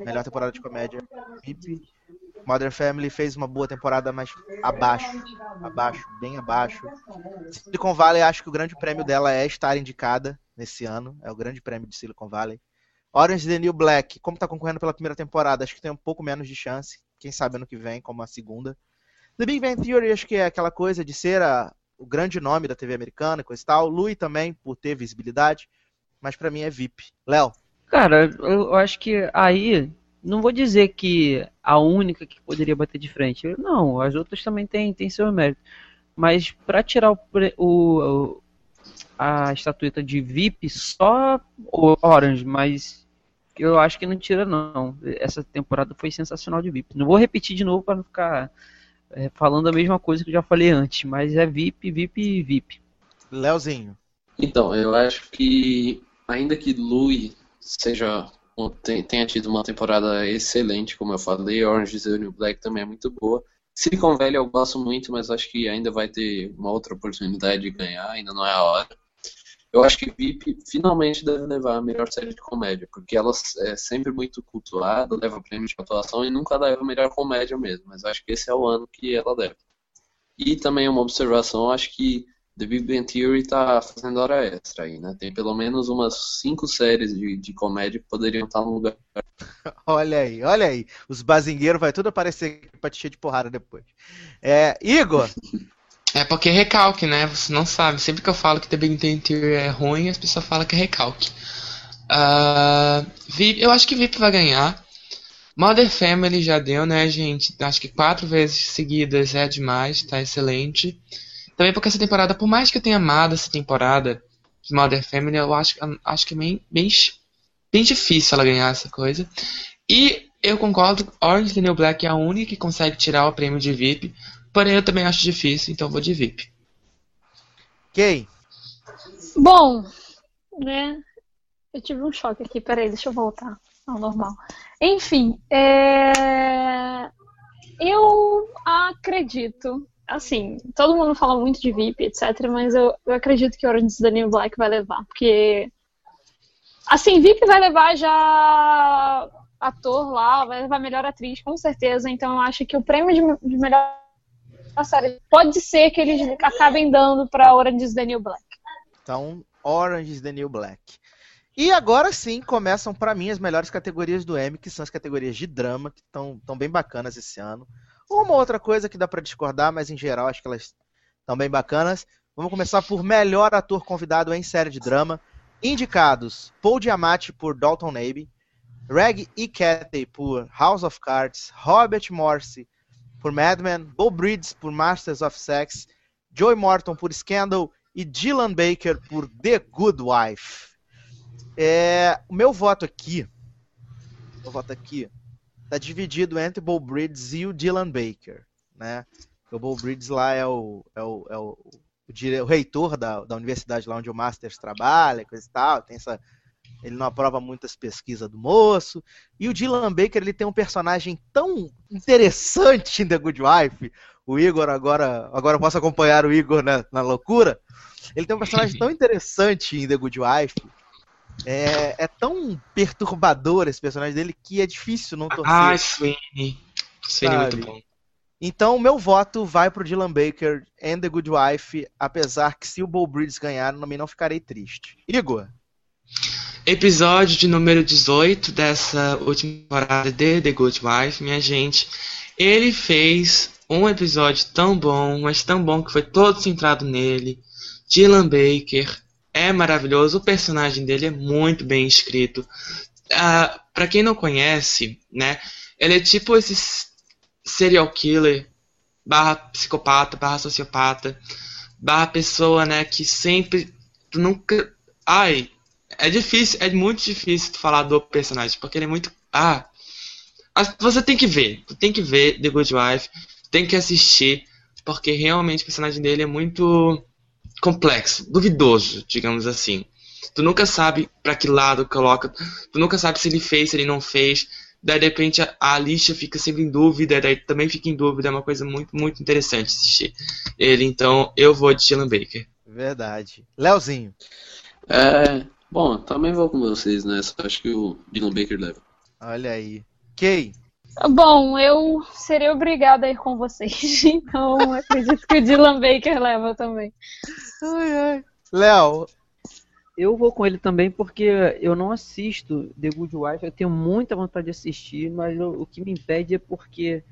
Melhor temporada de comédia, VIP. Modern Family fez uma boa temporada, mas abaixo. Abaixo, bem abaixo. Silicon Valley, acho que o grande prêmio dela é estar indicada nesse ano. É o grande prêmio de Silicon Valley. Orange the New Black, como tá concorrendo pela primeira temporada, acho que tem um pouco menos de chance. Quem sabe ano que vem, como a segunda. The Big Bang Theory, acho que é aquela coisa de ser a- o grande nome da TV americana, coisa e tal. Louis também, por ter visibilidade. Mas pra mim é VIP. Léo, Cara, eu acho que aí, não vou dizer que a única que poderia bater de frente. Não, as outras também têm, têm seu mérito. Mas pra tirar o- o- a estatueta de VIP, só o Orange, mas eu acho que não tira não. Essa temporada foi sensacional de VIP. Não vou repetir de novo pra não ficar é, falando a mesma coisa que eu já falei antes, mas é VIP, VIP e VIP. Léozinho. Então, eu acho que, ainda que Louis seja um- ten- tenha tido uma temporada excelente, como eu falei, Orange is the New Black também é muito boa. Silicon Valley eu gosto muito, mas acho que ainda vai ter uma outra oportunidade de ganhar, ainda não é a hora. Eu acho que VIP finalmente deve levar a melhor série de comédia, porque ela é sempre muito cultuada, leva prêmio de atuação e nunca leva a melhor comédia mesmo, mas acho que esse é o ano que ela leva. E também uma observação, acho que The Big Bang Theory tá fazendo hora extra aí, né? Tem pelo menos umas cinco séries de, de comédia que poderiam estar no lugar. *laughs* Olha aí, olha aí. Os bazingueiros vai tudo aparecer pra te de porrada depois. É, Igor, *laughs* É porque é recalque, né? Você não sabe. Sempre que eu falo que The Big Bang Theory é ruim, as pessoas falam que é recalque. Ah, VIP, eu acho que VIP vai ganhar. Mother Family já deu, né, gente? Acho que quatro vezes seguidas é demais, tá excelente. Também porque essa temporada, por mais que eu tenha amado essa temporada de Mother Family, eu acho, acho que é bem, bem, bem difícil ela ganhar essa coisa. E eu concordo, Orange the New Black é a única que consegue tirar o prêmio de VIP. Porém, eu também acho difícil, então eu vou de VIP. quem? Bom, né? Eu tive um choque aqui, peraí, deixa eu voltar ao normal. Enfim, é... eu acredito, assim, todo mundo fala muito de VIP, etc, mas eu, eu acredito que Orange is the New Black vai levar, porque, assim, VIP vai levar já ator lá, vai levar melhor atriz, com certeza, então eu acho que o prêmio de, de melhor série pode ser que eles acabem dando pra Orange is the New Black. Então, Orange is the New Black. E agora sim começam pra mim as melhores categorias do M, que são as categorias de drama, que estão bem bacanas esse ano. Uma outra coisa que dá pra discordar, mas em geral acho que elas estão bem bacanas. Vamos começar por melhor ator convidado em série de drama. Indicados: Paul Giamatti por Dalton Abbey, Reg E. Cathy por House of Cards, Robert Morse por Mad Men, Bo Bridges por Masters of Sex, Joey Morton por Scandal e Dylan Baker por The Good Wife. É, o meu voto aqui, meu voto aqui, tá dividido entre Bo Bridges e o Dylan Baker, né? O Bo Bridges lá é o, é o, é o, o, o reitor da, da universidade lá onde o Masters trabalha, coisa e tal, tem essa ele não aprova muitas pesquisas do moço. E o Dylan Baker, ele tem um personagem tão interessante em The Good Wife. O Igor agora, agora eu posso acompanhar o Igor na, na loucura. Ele tem um personagem tão *laughs* interessante em The Good Wife É, é tão perturbador esse personagem dele que é difícil não torcer. Ah, Sweeney. Sweeney é muito bom. Então, meu voto vai pro Dylan Baker and The Good Wife, apesar que se o Bo Bridges ganhar, eu também não ficarei triste. Igor, Episódio de número 18 dessa última temporada de The Good Wife, minha gente. Ele fez um episódio tão bom, mas tão bom que foi todo centrado nele. Dylan Baker é maravilhoso, o personagem dele é muito bem escrito. Ah, para quem não conhece, né, ele é tipo esse serial killer, barra psicopata, barra sociopata, barra pessoa, né, que sempre, tu nunca, ai, é difícil, é muito difícil tu falar do personagem, porque ele é muito. Ah! Você tem que ver, tu tem que ver The Good Wife, tem que assistir, porque realmente o personagem dele é muito complexo, duvidoso, digamos assim. Tu nunca sabe pra que lado coloca, tu nunca sabe se ele fez, se ele não fez. Daí de repente a, a fica sempre em dúvida, daí também fica em dúvida, é uma coisa muito, muito interessante assistir ele. Então eu vou de Dylan Baker. verdade. Leozinho, É, bom, também vou com vocês nessa. Acho que o Dylan Baker leva. olha aí. Kay, Bom, eu seria obrigada a ir com vocês. *laughs* Então, acredito que o Dylan Baker leva também. Léo, Eu vou com ele também porque eu não assisto The Good Wife. Eu tenho muita vontade de assistir, mas o, o que me impede é porque,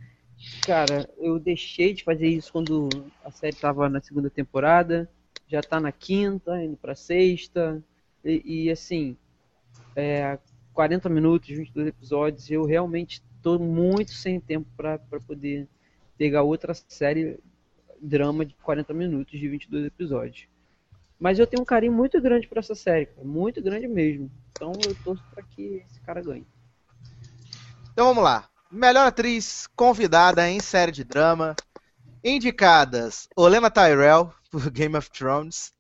cara, eu deixei de fazer isso quando a série tava na segunda temporada, já tá na quinta, indo pra sexta, e, e, assim, é, 40 minutos, 22 episódios, eu realmente tô muito sem tempo pra poder pegar outra série drama de 40 minutos de 22 episódios. Mas eu tenho um carinho muito grande por essa série, muito grande mesmo. Então eu torço pra que esse cara ganhe. então vamos lá. Melhor atriz convidada em série de drama. Indicadas: Olena Tyrell, por Game of Thrones.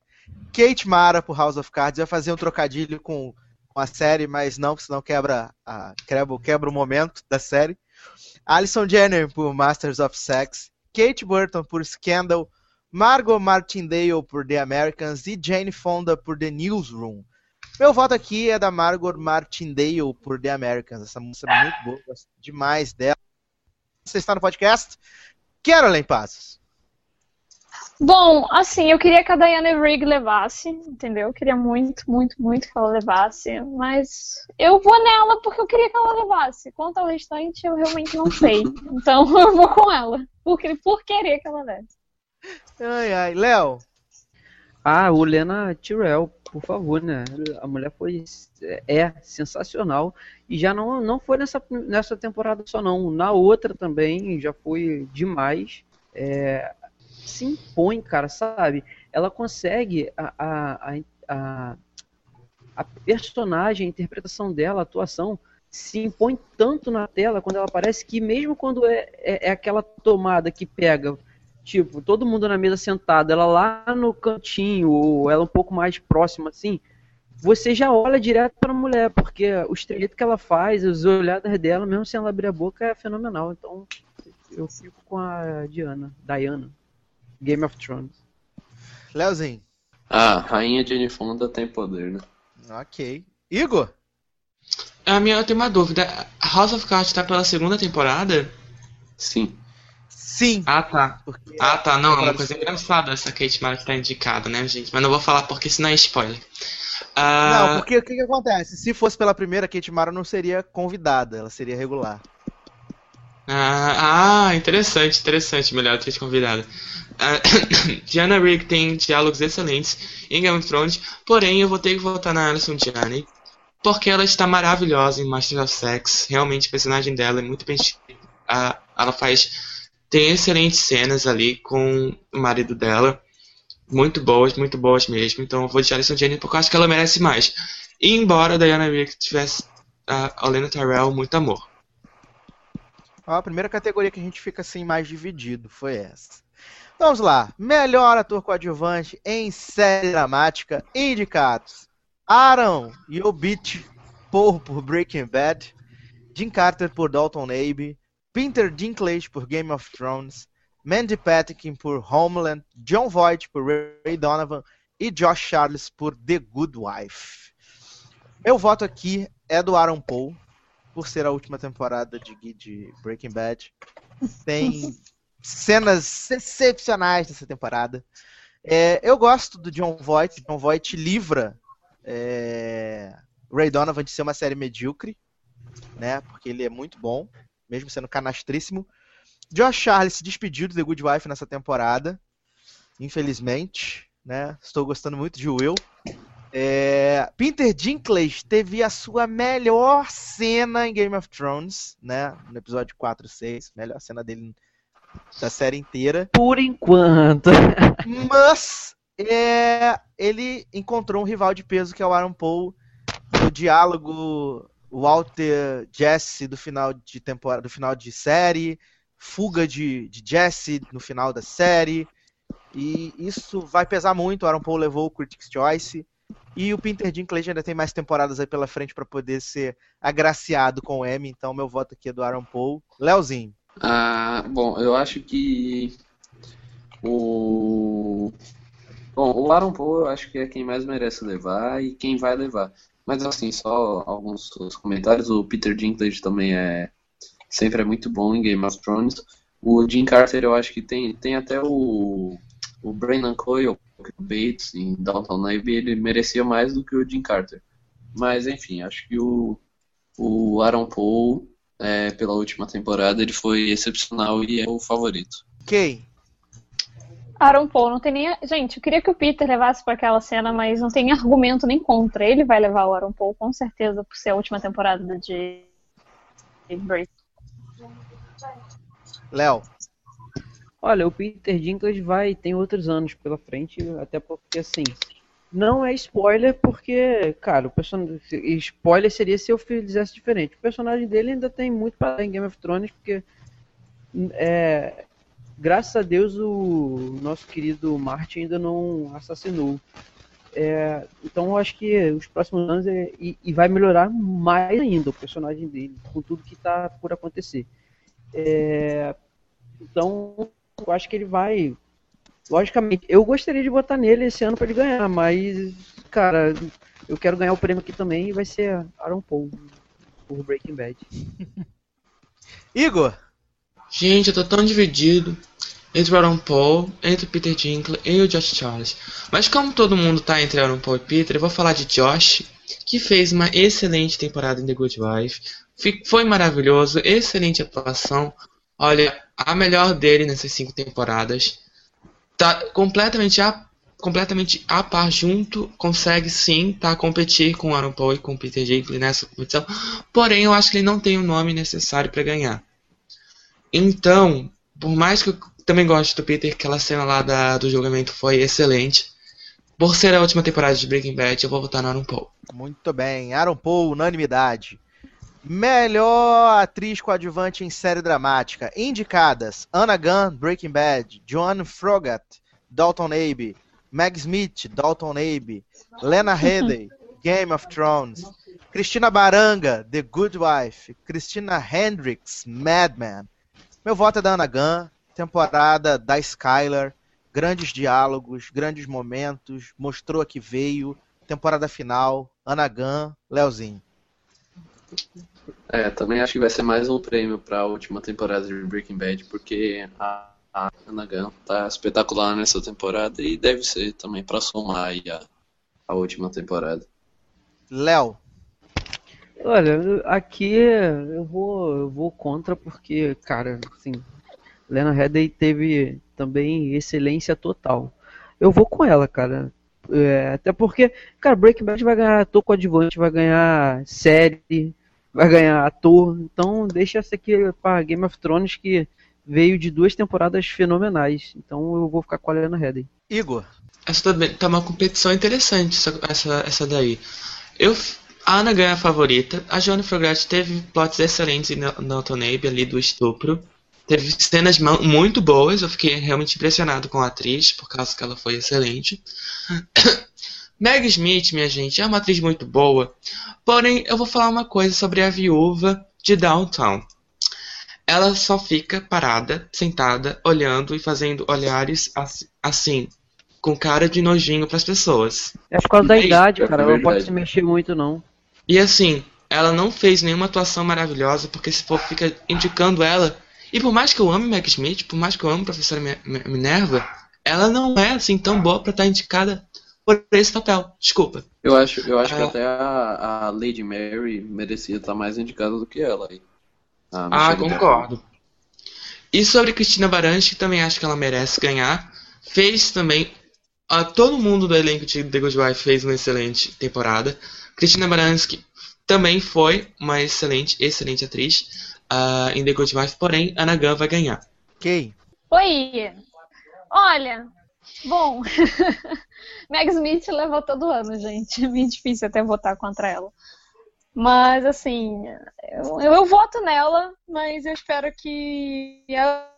Kate Mara, por House of Cards. Vai fazer um trocadilho com, a série, mas não, senão quebra, a, quebra, quebra o momento da série. Alison Jenner, por Masters of Sex. Kate Burton, por Scandal. Margot Martindale, por The Americans. E Jane Fonda, por The Newsroom. Meu voto aqui é da Margot Martindale por The Americans. Essa música é muito boa, gosto demais dela. Você está no podcast? Carolyn Passos. Bom, assim, eu queria que a Diana Rigg levasse, entendeu? Eu queria muito, muito, muito que ela levasse, mas eu vou nela porque eu queria que ela levasse. Quanto ao restante, eu realmente não sei. *laughs* Então *laughs* eu vou com ela, porque, por querer que ela leve. Ai, ai. Léo, Ah, o Lena Tyrell, por favor, né? A mulher foi é sensacional e já não, não foi nessa, nessa temporada só não, na outra também já foi demais. É, se impõe, cara, sabe? Ela consegue a, a, a, a, a personagem, a interpretação dela, a atuação se impõe tanto na tela quando ela aparece que mesmo quando é, é, é aquela tomada que pega tipo, todo mundo na mesa sentado, ela lá no cantinho, ou ela um pouco mais próxima assim, você já olha direto pra mulher, porque o jeito que ela faz, os olhadas dela, mesmo sem ela abrir a boca, é fenomenal. Então, eu fico com a Diana, Diana, Game of Thrones. Léozinho. Ah, Rainha Jane Fonda tem poder, né? Ok. Igor? A minha, eu tenho uma dúvida. House of Cards tá pela segunda temporada? Sim. Sim. Ah, tá. Porque Ah, tá. Não, é uma coisa segunda. engraçada essa Kate Mara que tá indicada, né, gente? Mas não vou falar porque senão é spoiler. Ah, Não, porque o que, que acontece? Se fosse pela primeira, Kate Mara não seria convidada, ela seria regular. Ah, ah, interessante, interessante. Melhor atriz convidada. Ah, *coughs* Diana Rigg tem diálogos excelentes em Game of Thrones, porém eu vou ter que votar na Alison Janney porque ela está maravilhosa em Master of Sex. Realmente o personagem dela é muito bem escrito. Ah, ela faz tem excelentes cenas ali com o marido dela. Muito boas, muito boas mesmo. Então eu vou de Alison Janney porque eu acho que ela merece mais. E embora Diana Rigg tivesse a Olena Tyrell muito amor. A primeira categoria que a gente fica assim mais dividido foi essa. Então, vamos lá. Melhor ator coadjuvante em série dramática. Indicados. Aaron Yobit Paul por Breaking Bad. Jim Carter por Dalton Abbey. Peter Dinklage por Game of Thrones. Mandy Patinkin por Homeland. John Voight por Ray Donovan. E Josh Charles por The Good Wife. Meu voto aqui é do Aaron Paul, por ser a última temporada de, de Breaking Bad. Tem cenas excepcionais dessa temporada. É, eu gosto do John Voight. John Voight livra é, Ray Donovan de ser uma série medíocre, né? Porque ele é muito bom, mesmo sendo canastríssimo. Josh Charles se despediu do The Good Wife nessa temporada, infelizmente, né? Estou gostando muito de Will. É, Peter Dinklage teve a sua melhor cena em Game of Thrones, né? No episódio 4 e 6, melhor cena dele da série inteira. Por enquanto. *laughs* Mas é, ele encontrou um rival de peso que é o Aaron Paul no diálogo Walter Jesse do final de temporada, do final de série, fuga de, de Jesse no final da série. E isso vai pesar muito. O Aaron Paul levou o Critics' Choice. E o Peter Dinklage ainda tem mais temporadas aí pela frente para poder ser agraciado com o Emmy. Então, meu voto aqui é do Aaron Paul. Leozinho. Ah, bom, eu acho que o Bom, o Aaron Paul eu acho que é quem mais merece levar e quem vai levar. Mas assim, só alguns comentários. O Peter Dinklage também é sempre é muito bom em Game of Thrones. O Jim Carter eu acho que tem, tem até o, o Brennan Coyle, o Bates em Downton Abbey, ele merecia mais do que o Jim Carter. Mas enfim, acho que o, o Aaron Paul, é, pela última temporada, ele foi excepcional e é o favorito. Quem? Aaron Paul não tem nem. Gente, eu queria que o Peter levasse para aquela cena, mas não tem argumento nem contra. Ele vai levar o Aaron Paul, com certeza, por ser a última temporada de. Léo. Olha, o Peter Dinklage vai tem outros anos pela frente, até porque assim, não é spoiler porque, cara, o personagem spoiler seria se eu fizesse diferente. O personagem dele ainda tem muito para em Game of Thrones porque é, graças a Deus o nosso querido Martin ainda não assassinou. É, então eu acho que os próximos anos é, e, e, vai melhorar mais ainda o personagem dele, com tudo que está por acontecer. É, então eu acho que ele vai. Logicamente, eu gostaria de botar nele esse ano para ele ganhar, mas, cara, eu quero ganhar o prêmio aqui também e vai ser Aaron Paul por Breaking Bad. *laughs* Igor! Gente, eu tô tão dividido entre o Aaron Paul, entre o Peter Dinklage e o Josh Charles. Mas como todo mundo tá entre Aaron Paul e Peter, eu vou falar de Josh, que fez uma excelente temporada em The Good Wife. Foi maravilhoso, excelente atuação. Olha, a melhor dele nessas cinco temporadas. Tá completamente a, completamente a par junto, consegue sim tá, competir com Aaron Paul e com Peter Dinklage nessa competição. Porém, eu acho que ele não tem o nome necessário para ganhar. Então, por mais que eu também goste do Peter, aquela cena lá da, do julgamento foi excelente. Por ser a última temporada de Breaking Bad, eu vou votar no Aaron Paul. Muito bem, Aaron Paul, unanimidade. Melhor atriz coadjuvante em série dramática. Indicadas: Anna Gunn, Breaking Bad, Joan Frogat, Dalton Abbey, Meg Smith, Dalton Abbey, Lena *laughs* Headey, Game of Thrones, Cristina Baranga, The Good Wife, Christina Hendricks, Mad Men, meu voto é da Ana Gunn, temporada da Skylar, grandes diálogos, grandes momentos, mostrou a que veio, temporada final, Ana Gunn, Leozinho. É, também acho que vai ser mais um prêmio para a última temporada de Breaking Bad, porque a, a Ana Gunn tá espetacular nessa temporada e deve ser também para somar aí a, a última temporada. Léo. Olha, aqui eu vou, eu vou contra porque, cara, assim, Lena Headey teve também excelência total. Eu vou com ela, cara. É, até porque, cara, Breaking Bad vai ganhar ator coadjuvante, vai ganhar série, vai ganhar ator. Então deixa essa aqui para Game of Thrones que veio de duas temporadas fenomenais. Então eu vou ficar com a Lena Headey. Igor. Essa também tá uma competição interessante, essa, essa, essa daí. Eu a Ana ganha a favorita. A Joana Frograt teve plots excelentes em Dalton Abbey, ali do estupro. Teve cenas muito boas. Eu fiquei realmente impressionado com a atriz, por causa que ela foi excelente. Meg Smith, minha gente, é uma atriz muito boa. Porém, eu vou falar uma coisa sobre a viúva de Downtown. Ela só fica parada, sentada, olhando e fazendo olhares assim, com cara de nojinho para as pessoas. É por causa da idade, cara. Ela não pode se mexer muito, não. E assim, ela não fez nenhuma atuação maravilhosa, porque esse povo fica indicando ela. E por mais que eu ame Meg Smith, por mais que eu ame a professora Mi- Mi- Minerva, ela não é assim tão boa pra estar indicada por esse papel. Desculpa. Eu acho, eu acho que Ah. até a, a Lady Mary merecia estar mais indicada do que ela aí. Ah, concordo. E sobre Cristina Baranski, também acho que ela merece ganhar. Fez também. ah, todo mundo do elenco de The Good Wife fez uma excelente temporada. Cristina Baranski também foi uma excelente, excelente atriz ah, em The Good Wife, porém, Anna Gunn vai ganhar. Quem? Oi! Olha, bom, *laughs* Meg Smith levou todo ano, gente. É meio difícil até votar contra ela. Mas, assim, eu, eu voto nela, mas eu espero que a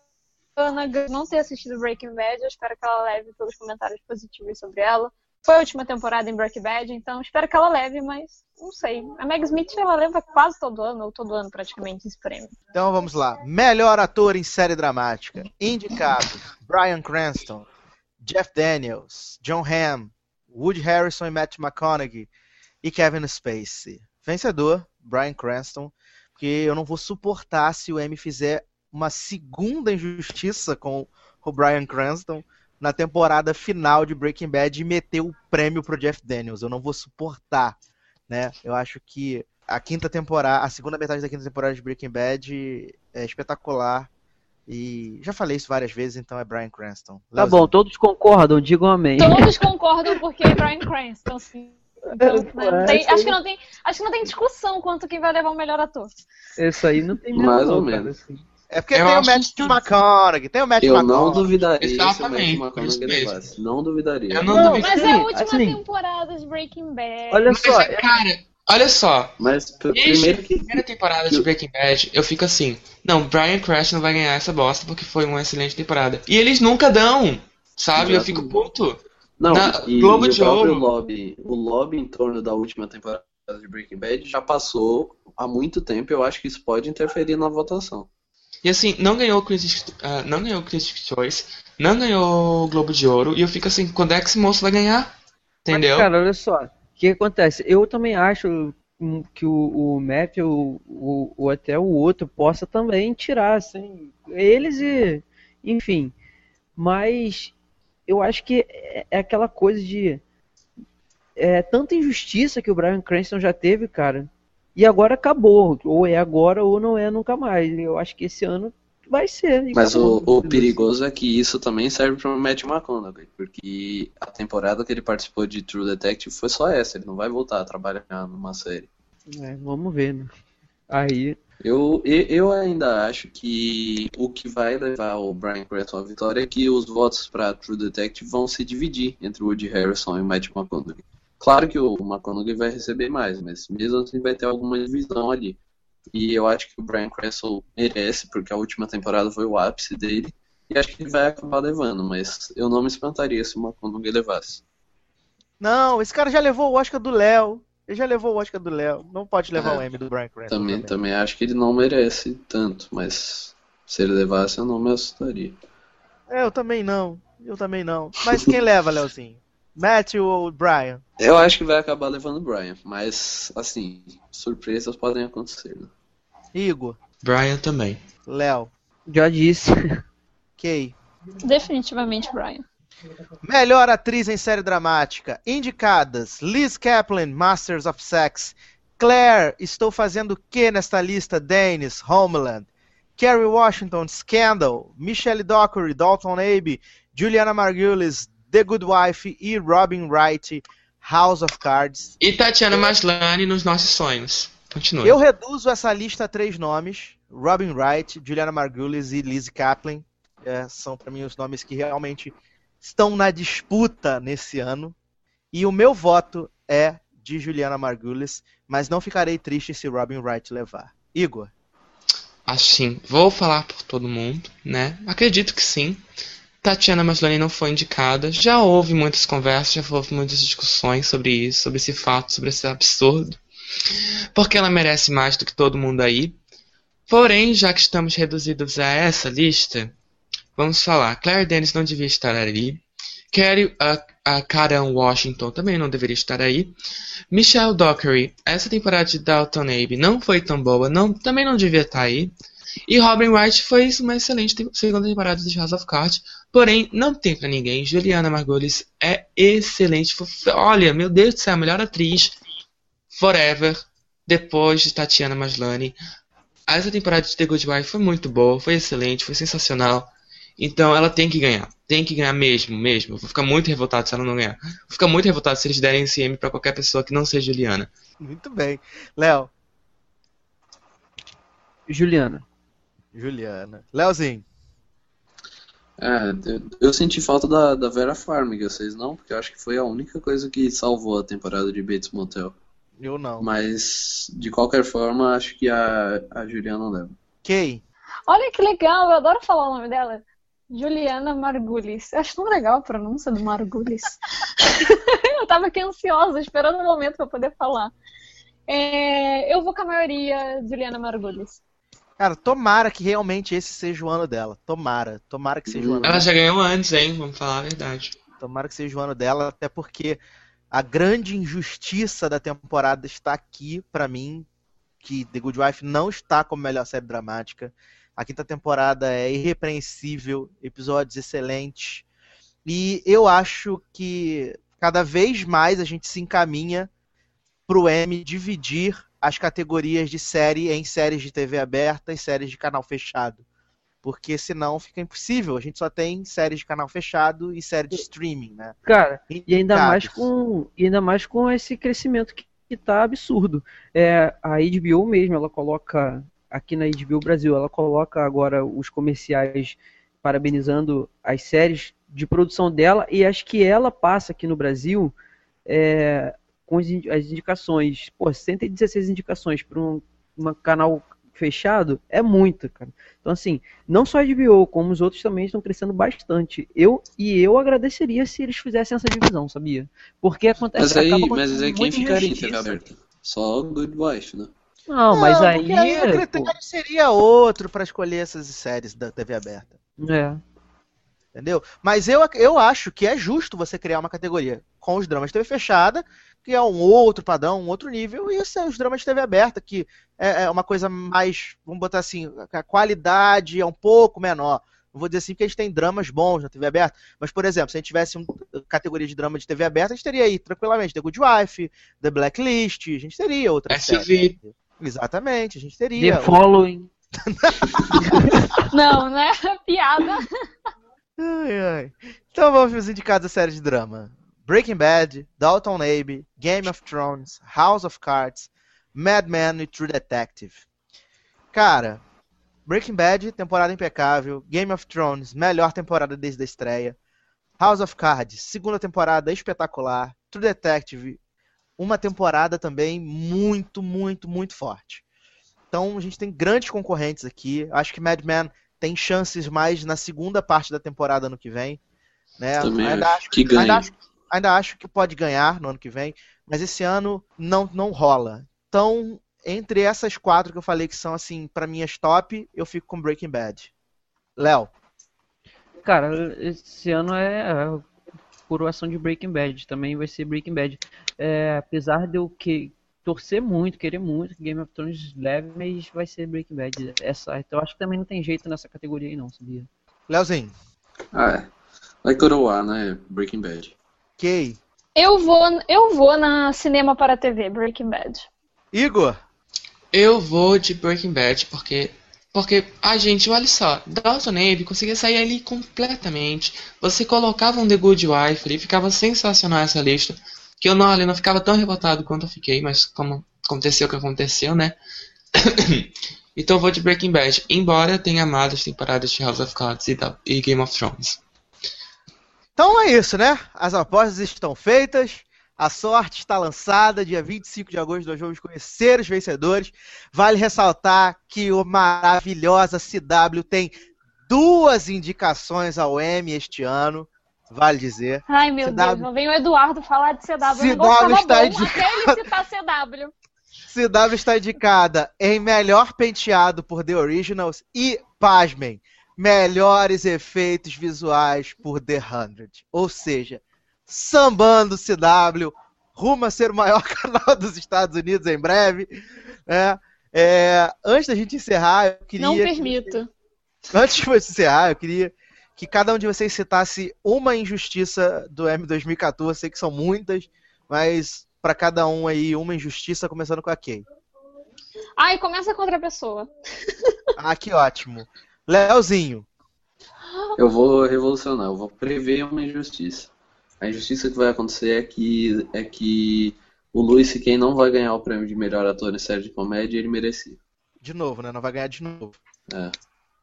Ana não tenha assistido Breaking Bad. Eu espero que ela leve pelos comentários positivos sobre ela. Foi a última temporada em Breaking Bad, então espero que ela leve, mas não sei. A Meg Smith, ela leva quase todo ano, ou todo ano praticamente, esse prêmio. Então vamos lá. Melhor ator em série dramática. Indicados: Bryan Cranston, Jeff Daniels, John Hamm, Woody Harrison e Matt McConaughey e Kevin Spacey. Vencedor: Bryan Cranston, porque eu não vou suportar se o Emmy fizer uma segunda injustiça com o Bryan Cranston na temporada final de Breaking Bad e meter o prêmio pro Jeff Daniels. Eu não vou suportar, né? Eu acho que a quinta temporada, a segunda metade da quinta temporada de Breaking Bad é espetacular. E já falei isso várias vezes, então é Bryan Cranston. Tá Leozinho. bom, todos concordam, digam amém. Todos concordam porque é Bryan Cranston, sim. Então, né, não tem- aí- acho, que não tem, acho que não tem discussão quanto quem vai levar o melhor ator. Isso aí não tem Mais não, ou cara, menos. assim. É porque Eu tem o Matt que- McConaughey, tem o Matt Eu não McConaughey. duvidaria se o Matthew Exatamente, levasse. Não duvidaria. Eu não, Não, duvido. Mas é a última assim- temporada de Breaking Bad. Olha Mas, só, é, cara, olha só. Mas Desde primeiro a que primeira temporada de Breaking Bad, eu fico assim, não, Brian Cranston vai ganhar essa bosta porque foi uma excelente temporada. E eles nunca dão, sabe? Eu fico puto. Não, Na e, Globo e de Ouro. lobby, o lobby em torno da última temporada de Breaking Bad já passou há muito tempo. Eu acho que isso pode interferir na votação. E assim, não ganhou o Critics, ah, não ganhou o Critics' Choice, não ganhou o Globo de Ouro, e eu fico assim, quando é que esse moço vai ganhar? Entendeu? Mas, cara, olha só. O que acontece? Eu também acho hum, que o, o Matthew, o, o, ou até o outro, possa também tirar, assim, eles e. Enfim. Mas eu acho que é, é aquela coisa de. É tanta injustiça que o Brian Cranston já teve, cara. E agora acabou. Ou é agora ou não é nunca mais. Eu acho que esse ano vai ser. Mas o, acabou. o perigoso é que isso também serve para o Matt McConaughey, porque a temporada que ele participou de True Detective foi só essa. Ele não vai voltar a trabalhar numa série. É, vamos ver, né? Aí. Eu, eu ainda acho que o que vai levar o Brian Cranston à vitória é que os votos para True Detective vão se dividir entre o Woody Harrison e o Matt McConaughey. Claro que o McConaughey vai receber mais, mas mesmo assim vai ter alguma divisão ali. E eu acho que o Brian Cranston merece, porque a última temporada foi o ápice dele. E acho que ele vai acabar levando, mas eu não me espantaria se o McConaughey levasse. Não, esse cara já levou o Oscar do Léo. Ele já levou o Oscar do Léo. Não pode levar É. o Emmy do Bryan Cranston. Também, também acho que ele não merece tanto, mas se ele levasse eu não me assustaria. É, eu também não. Eu também não. Mas quem *laughs* leva, Leozinho? Matthew ou Brian? Eu acho que vai acabar levando o Brian, mas assim, surpresas podem acontecer. Né? Igor, Brian também. Léo, Já disse. Kay. Definitivamente Brian. Melhor atriz em série dramática. Indicadas: Liz Kaplan, Masters of Sex. Claire, Estou Fazendo o Que nesta lista? Dennis, Homeland. Kerry Washington, Scandal. Michelle Dockery, Dalton Abbey. Juliana Margulies, The Good Wife. E Robin Wright, House of Cards. E Tatiana Maslany nos nossos sonhos. Continua. Eu reduzo essa lista a três nomes: Robin Wright, Juliana Margulies e Liz Kaplan. É, são para mim os nomes que realmente estão na disputa nesse ano. E o meu voto é de Juliana Margulies, mas não ficarei triste se Robin Wright levar. Igor, Assim, vou falar por todo mundo, né? Acredito que sim. Tatiana Maslany não foi indicada. Já houve muitas conversas, já houve muitas discussões sobre isso, sobre esse fato, sobre esse absurdo. Porque ela merece mais do que todo mundo aí. Porém, já que estamos reduzidos a essa lista, vamos falar. Claire Denis não devia estar ali. Kerry a, a Karen Washington também não deveria estar aí. Michelle Dockery, essa temporada de Dalton Abe não foi tão boa, não, também não devia estar aí. E Robin Wright fez uma excelente te- segunda temporada de House of Cards, porém não tem pra ninguém. Juliana Margulies é excelente. Olha, meu Deus do céu, a melhor atriz forever depois de Tatiana Maslany. Essa temporada de The Good Wife foi muito boa, foi excelente, foi sensacional. Então ela tem que ganhar. Tem que ganhar mesmo, mesmo. Vou ficar muito revoltado se ela não ganhar. Vou ficar muito revoltado se eles derem esse M pra qualquer pessoa que não seja Juliana. Muito bem. Léo, Juliana. Juliana. Léozinho. É, eu, eu senti falta da, da Vera Farmiga, vocês não? Porque eu acho que foi a única coisa que salvou a temporada de Bates Motel. Eu não. Mas, de qualquer forma, acho que a, a Juliana leva. Kay. Olha que legal, eu adoro falar o nome dela. Juliana Margulis. Eu acho tão legal a pronúncia do Margulis. *laughs* eu tava aqui ansiosa, esperando o momento pra poder falar. É, eu vou com a maioria Juliana Margulis. Cara, tomara que realmente esse seja o ano dela. Tomara. Tomara que seja o ano Ela dela. já ganhou antes, hein? Vamos falar a verdade. Tomara que seja o ano dela, até porque a grande injustiça da temporada está aqui, pra mim, que The Good Wife não está como melhor série dramática. A quinta temporada é irrepreensível, episódios excelentes. E eu acho que cada vez mais a gente se encaminha pro M dividir as categorias de série em séries de TV aberta e séries de canal fechado. Porque senão fica impossível. A gente só tem séries de canal fechado e série de streaming, né? Cara, e ainda mais com, e ainda mais com esse crescimento que, que tá absurdo. É, a HBO mesmo, ela coloca aqui na HBO Brasil, ela coloca agora os comerciais parabenizando as séries de produção dela e acho que ela passa aqui no Brasil é, com as indicações, pô, 116 indicações para um uma canal fechado é muito, cara. Então assim, não só a HBO, como os outros também estão crescendo bastante. Eu e eu agradeceria se eles fizessem essa divisão, sabia? Porque acontece Mas aí, acaba mas aí quem ficaria em. TV aberta? Só Good Wife, né? Não, mas Não, aí, porque aí o critério pô, seria outro pra escolher essas séries da TV aberta. é. Entendeu? Mas eu, eu acho que é justo você criar uma categoria com os dramas de TV fechada, que é um outro padrão, um outro nível, e esse é os dramas de TV aberta, que é, é uma coisa mais, vamos botar assim, a qualidade é um pouco menor. Não vou dizer assim porque a gente tem dramas bons na TV aberta, mas, por exemplo, se a gente tivesse uma categoria de drama de TV aberta, a gente teria aí, tranquilamente, The Good Wife, The Blacklist, a gente teria outras SUV. séries. Exatamente, a gente teria. The Following. *laughs* Não, né? Piada. Ai, ai. Então vamos para os indicados da série de drama. Breaking Bad, Dalton Abbey, Game of Thrones, House of Cards, Mad Men e True Detective. Cara, Breaking Bad, temporada impecável. Game of Thrones, melhor temporada desde a estreia. House of Cards, segunda temporada espetacular. True Detective, uma temporada também muito, muito, muito forte. Então a gente tem grandes concorrentes aqui. Acho que Mad Men tem chances mais na segunda parte da temporada ano que vem. Né? Também Ainda acho que ganha. Acho, ainda acho que pode ganhar no ano que vem, mas esse ano não, não rola. Então, entre essas quatro que eu falei que são assim, para minhas top, eu fico com Breaking Bad. Léo, Cara, esse ano é a coroação de Breaking Bad. Também vai ser Breaking Bad. É, apesar de eu que, torcer muito, querer muito que Game of Thrones leve, mas vai ser Breaking Bad. Essa, então acho que também não tem jeito nessa categoria aí não, sabia? Léozinho, Ah, é. Vai coroar, né? Breaking Bad. Kay, Eu vou, eu vou na cinema para TV, Breaking Bad. Igor, Eu vou de Breaking Bad porque. Porque, a gente, olha só, Dalton Abe conseguia sair ali completamente. Você colocava um The Good Wife ali, ficava sensacional essa lista. Que eu não, ali, não ficava tão revoltado quanto eu fiquei, mas como aconteceu o que aconteceu, né? *coughs* então eu vou de Breaking Bad, embora eu tenha amado as temporadas de House of Cards e, da- e Game of Thrones. Então é isso, né? As apostas estão feitas. A sorte está lançada. Dia 25 de agosto nós vamos conhecer os vencedores. Vale ressaltar que o maravilhosa CW tem duas indicações ao Emmy este ano. Vale dizer. Ai, meu CW. Deus, não vem o Eduardo falar de CW. O CW tava está bom de- até ele citar CW. CW está indicada em melhor penteado por The Originals e, pasmem, melhores efeitos visuais por The Hundred. Ou seja, sambando CW, rumo a ser o maior *laughs* canal dos Estados Unidos em breve. É, é, antes da gente encerrar, eu queria. Não permito. *laughs* Antes de você encerrar, eu queria que cada um de vocês citasse uma injustiça do M 2014. Sei que são muitas, mas para cada um aí, uma injustiça, começando com a Kay. Ai, começa com outra pessoa. Ah, que ótimo. Leozinho. Eu vou revolucionar, eu vou prever uma injustiça. A injustiça que vai acontecer é que, é que o Luis C.K. não vai ganhar o prêmio de melhor ator em série de comédia ele merecia. De novo, né? Não vai ganhar de novo. É.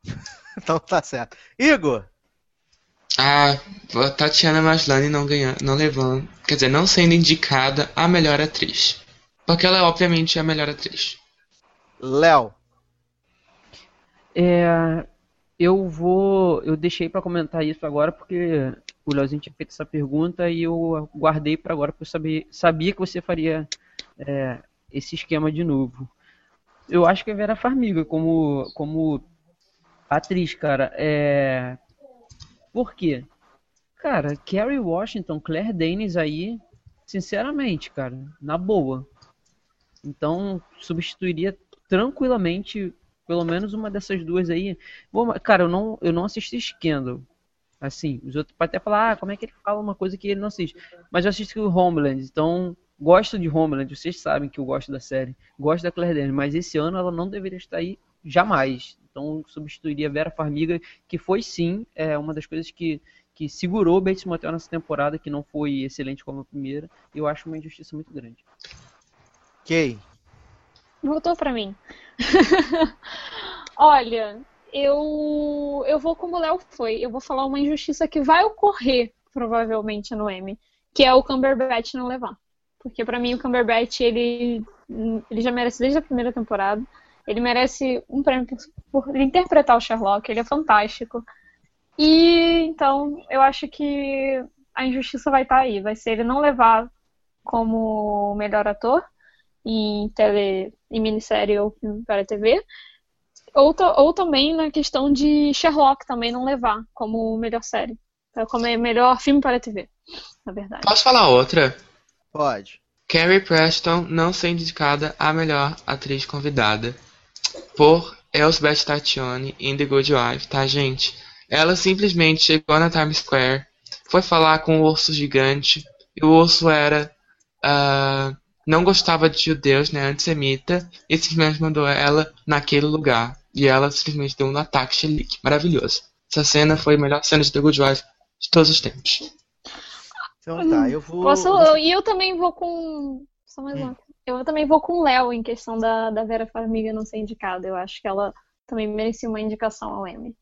*laughs* Então tá certo. Igor. A Tatiana Maslany não ganhando, não levando, quer dizer, não sendo indicada a melhor atriz. Porque ela é obviamente a melhor atriz. Léo. É, eu vou. Eu deixei pra comentar isso agora porque o Leozinho tinha feito essa pergunta e eu guardei pra agora porque eu sabia, sabia que você faria é, esse esquema de novo. Eu acho que a Vera Farmiga como, como atriz, cara. É... Por quê? Cara, Kerry Washington, Claire Danes aí, sinceramente, cara, na boa. Então, substituiria tranquilamente pelo menos uma dessas duas aí. Bom, cara, eu não, eu não assisti Scandal. Assim, os outros podem até falar, ah, como é que ele fala uma coisa que ele não assiste. Mas eu assisti o Homeland, então gosto de Homeland, vocês sabem que eu gosto da série. Gosto da Claire Danes, mas esse ano ela não deveria estar aí jamais. Então substituiria Vera Farmiga, que foi sim é, uma das coisas que, que segurou Bates Motel nessa temporada, que não foi excelente como a primeira. Eu acho uma injustiça muito grande. Kay. Voltou pra mim. *laughs* Olha, eu eu vou como o Léo foi. Eu vou falar uma injustiça que vai ocorrer provavelmente no M, que é o Cumberbatch não levar. Porque pra mim o Cumberbatch ele ele já merece desde a primeira temporada. Ele merece um prêmio por, por interpretar o Sherlock, ele é fantástico. E então eu acho que a injustiça vai estar aí, vai ser ele não levar como melhor ator em tele, em minissérie ou para TV, ou, ou também na questão de Sherlock também não levar como melhor série, como melhor filme para TV, na verdade. Posso falar outra? Pode. Carrie Preston não ser indicada a melhor atriz convidada por Elsbeth Tatiani em The Good Wife, tá, gente? Ela simplesmente chegou na Times Square, foi falar com o urso gigante, e o urso era. Uh, não gostava de judeus, né, antissemita, e simplesmente mandou ela naquele lugar. E ela simplesmente deu um ataque chilique. Maravilhoso. Essa cena foi a melhor cena de The Good Wife de todos os tempos. Então tá, eu vou. Posso, eu, e eu também vou com. Só mais Hum. uma. Eu também vou com o Léo em questão da, da Vera Farmiga não ser indicada. Eu acho que ela também merecia uma indicação ao Emmy.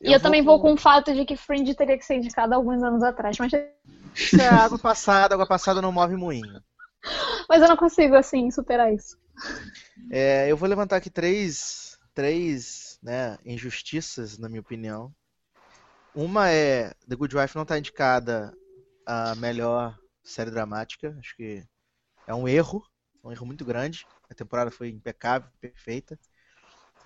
E eu, também vou com o fato de que Fringe teria que ser indicada alguns anos atrás. Mas, Isso é água passada, água passada não move moinho. Mas eu não consigo, assim, superar isso. É, eu vou levantar aqui três, três né, injustiças, na minha opinião. Uma é The Good Wife não está indicada a melhor série dramática. Acho que é um erro, um erro muito grande. A temporada foi impecável, perfeita.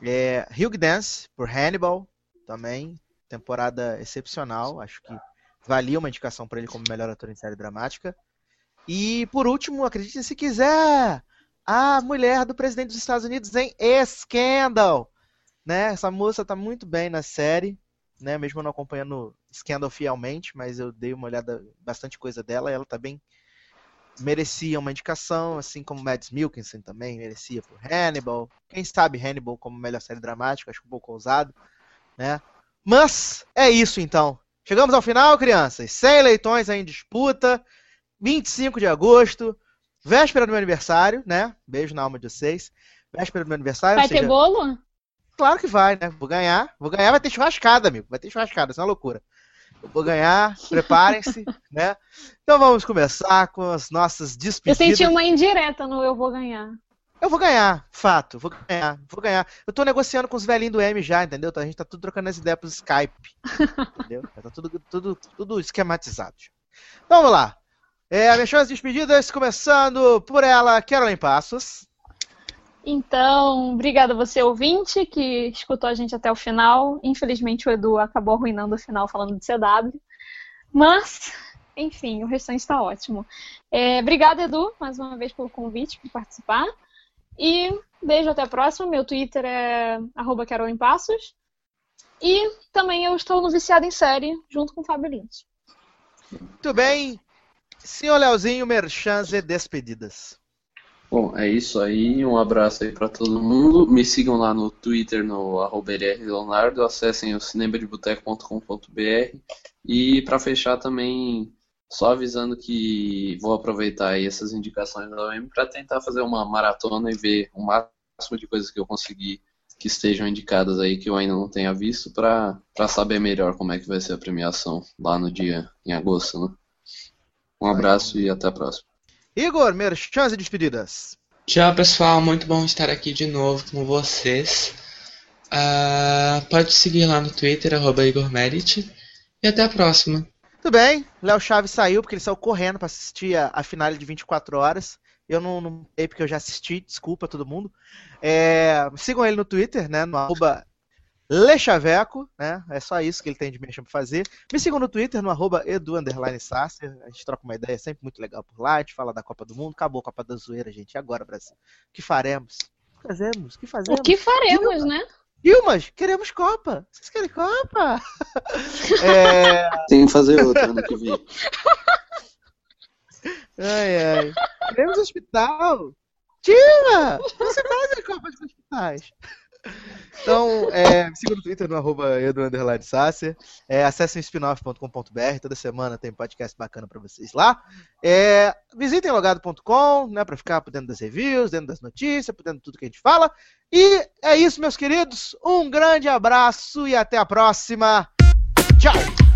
É, Hugh Dance por Hannibal também, temporada excepcional. Acho que valia uma indicação para ele como melhor ator em série dramática. E por último, acredite se quiser, a mulher do presidente dos Estados Unidos em Scandal. Né? Essa moça tá muito bem na série, né? Mesmo não acompanhando Scandal fielmente, mas eu dei uma olhada bastante coisa dela, e ela tá bem merecia uma indicação, assim como Mads Mikkelsen também merecia por Hannibal. Quem sabe Hannibal como melhor série dramática, acho um pouco ousado, né? Mas é isso então. Chegamos ao final, crianças. 100 eleições aí em disputa. 25 de agosto, véspera do meu aniversário, né? Beijo na alma de vocês. Véspera do meu aniversário. Vai seja, ter bolo? Claro que vai, né? Vou ganhar. Vou ganhar, vai ter churrascada, amigo. Vai ter churrascada, isso é uma loucura. Eu vou ganhar, preparem-se, *laughs* né? Então vamos começar com as nossas Eu despedidas. senti uma indireta no Eu Vou Ganhar. Eu vou ganhar, fato. Vou ganhar, vou ganhar. Eu tô negociando com os velhinhos do M já, entendeu? A gente tá tudo trocando as ideias pelo Skype. *laughs* entendeu? Tá tudo, tudo, tudo esquematizado. Então vamos lá. É, minhas chances de despedidas, começando por ela, Caroline Passos. Então, obrigada a você, ouvinte, que escutou a gente até o final. Infelizmente, o Edu acabou arruinando o final falando de CW. Mas, enfim, o restante está ótimo. É, obrigada, Edu, mais uma vez pelo convite para participar. E beijo até a próxima. Meu Twitter é arroba Carol em Passos. E também eu estou no Viciado em Série, junto com o Fábio Lins. Muito bem. Senhor Leozinho, merchans e despedidas. Bom, é isso aí. Um abraço aí pra todo mundo. Me sigam lá no Twitter, no Leonardo. Acessem o cinemadiboteco.com.br. E pra fechar também, só avisando que vou aproveitar aí essas indicações da OM para tentar fazer uma maratona e ver o máximo de coisas que eu conseguir que estejam indicadas aí que eu ainda não tenha visto para saber melhor como é que vai ser a premiação lá no dia em agosto, né? Um abraço e até a próxima. Igor, merchans e despedidas. Tchau, pessoal. Muito bom estar aqui de novo com vocês. Uh, pode seguir lá no Twitter, arroba Igor Merit. E até a próxima. Tudo bem. Léo Chaves saiu porque ele saiu correndo para assistir a, a final de 24 horas. Eu não, não sei porque eu já assisti, desculpa todo mundo. É, sigam ele no Twitter, né? No arroba Lechaveco, né? É só isso que ele tem de mexer para fazer. Me sigam no Twitter, no arroba edu, Sasser. A gente troca uma ideia sempre muito legal por lá. A gente fala da Copa do Mundo. Acabou a Copa da Zoeira, gente. E agora, Brasil? O que faremos? O que fazemos? O que fazemos? O que faremos, né? Dilmas, queremos Copa. Vocês querem Copa? *laughs* é... Tem que fazer outra ano que vem. Ai, ai. Queremos hospital. Tira! Você faz a Copa dos Hospitais. Então, é, me siga no Twitter no arroba É, acessem spinoff.com.br. Toda semana tem podcast bacana para vocês lá. É, visitem logado.com, né, para ficar por dentro das reviews, dentro das notícias, por dentro de tudo que a gente fala. E é isso, meus queridos. Um grande abraço e até a próxima. Tchau!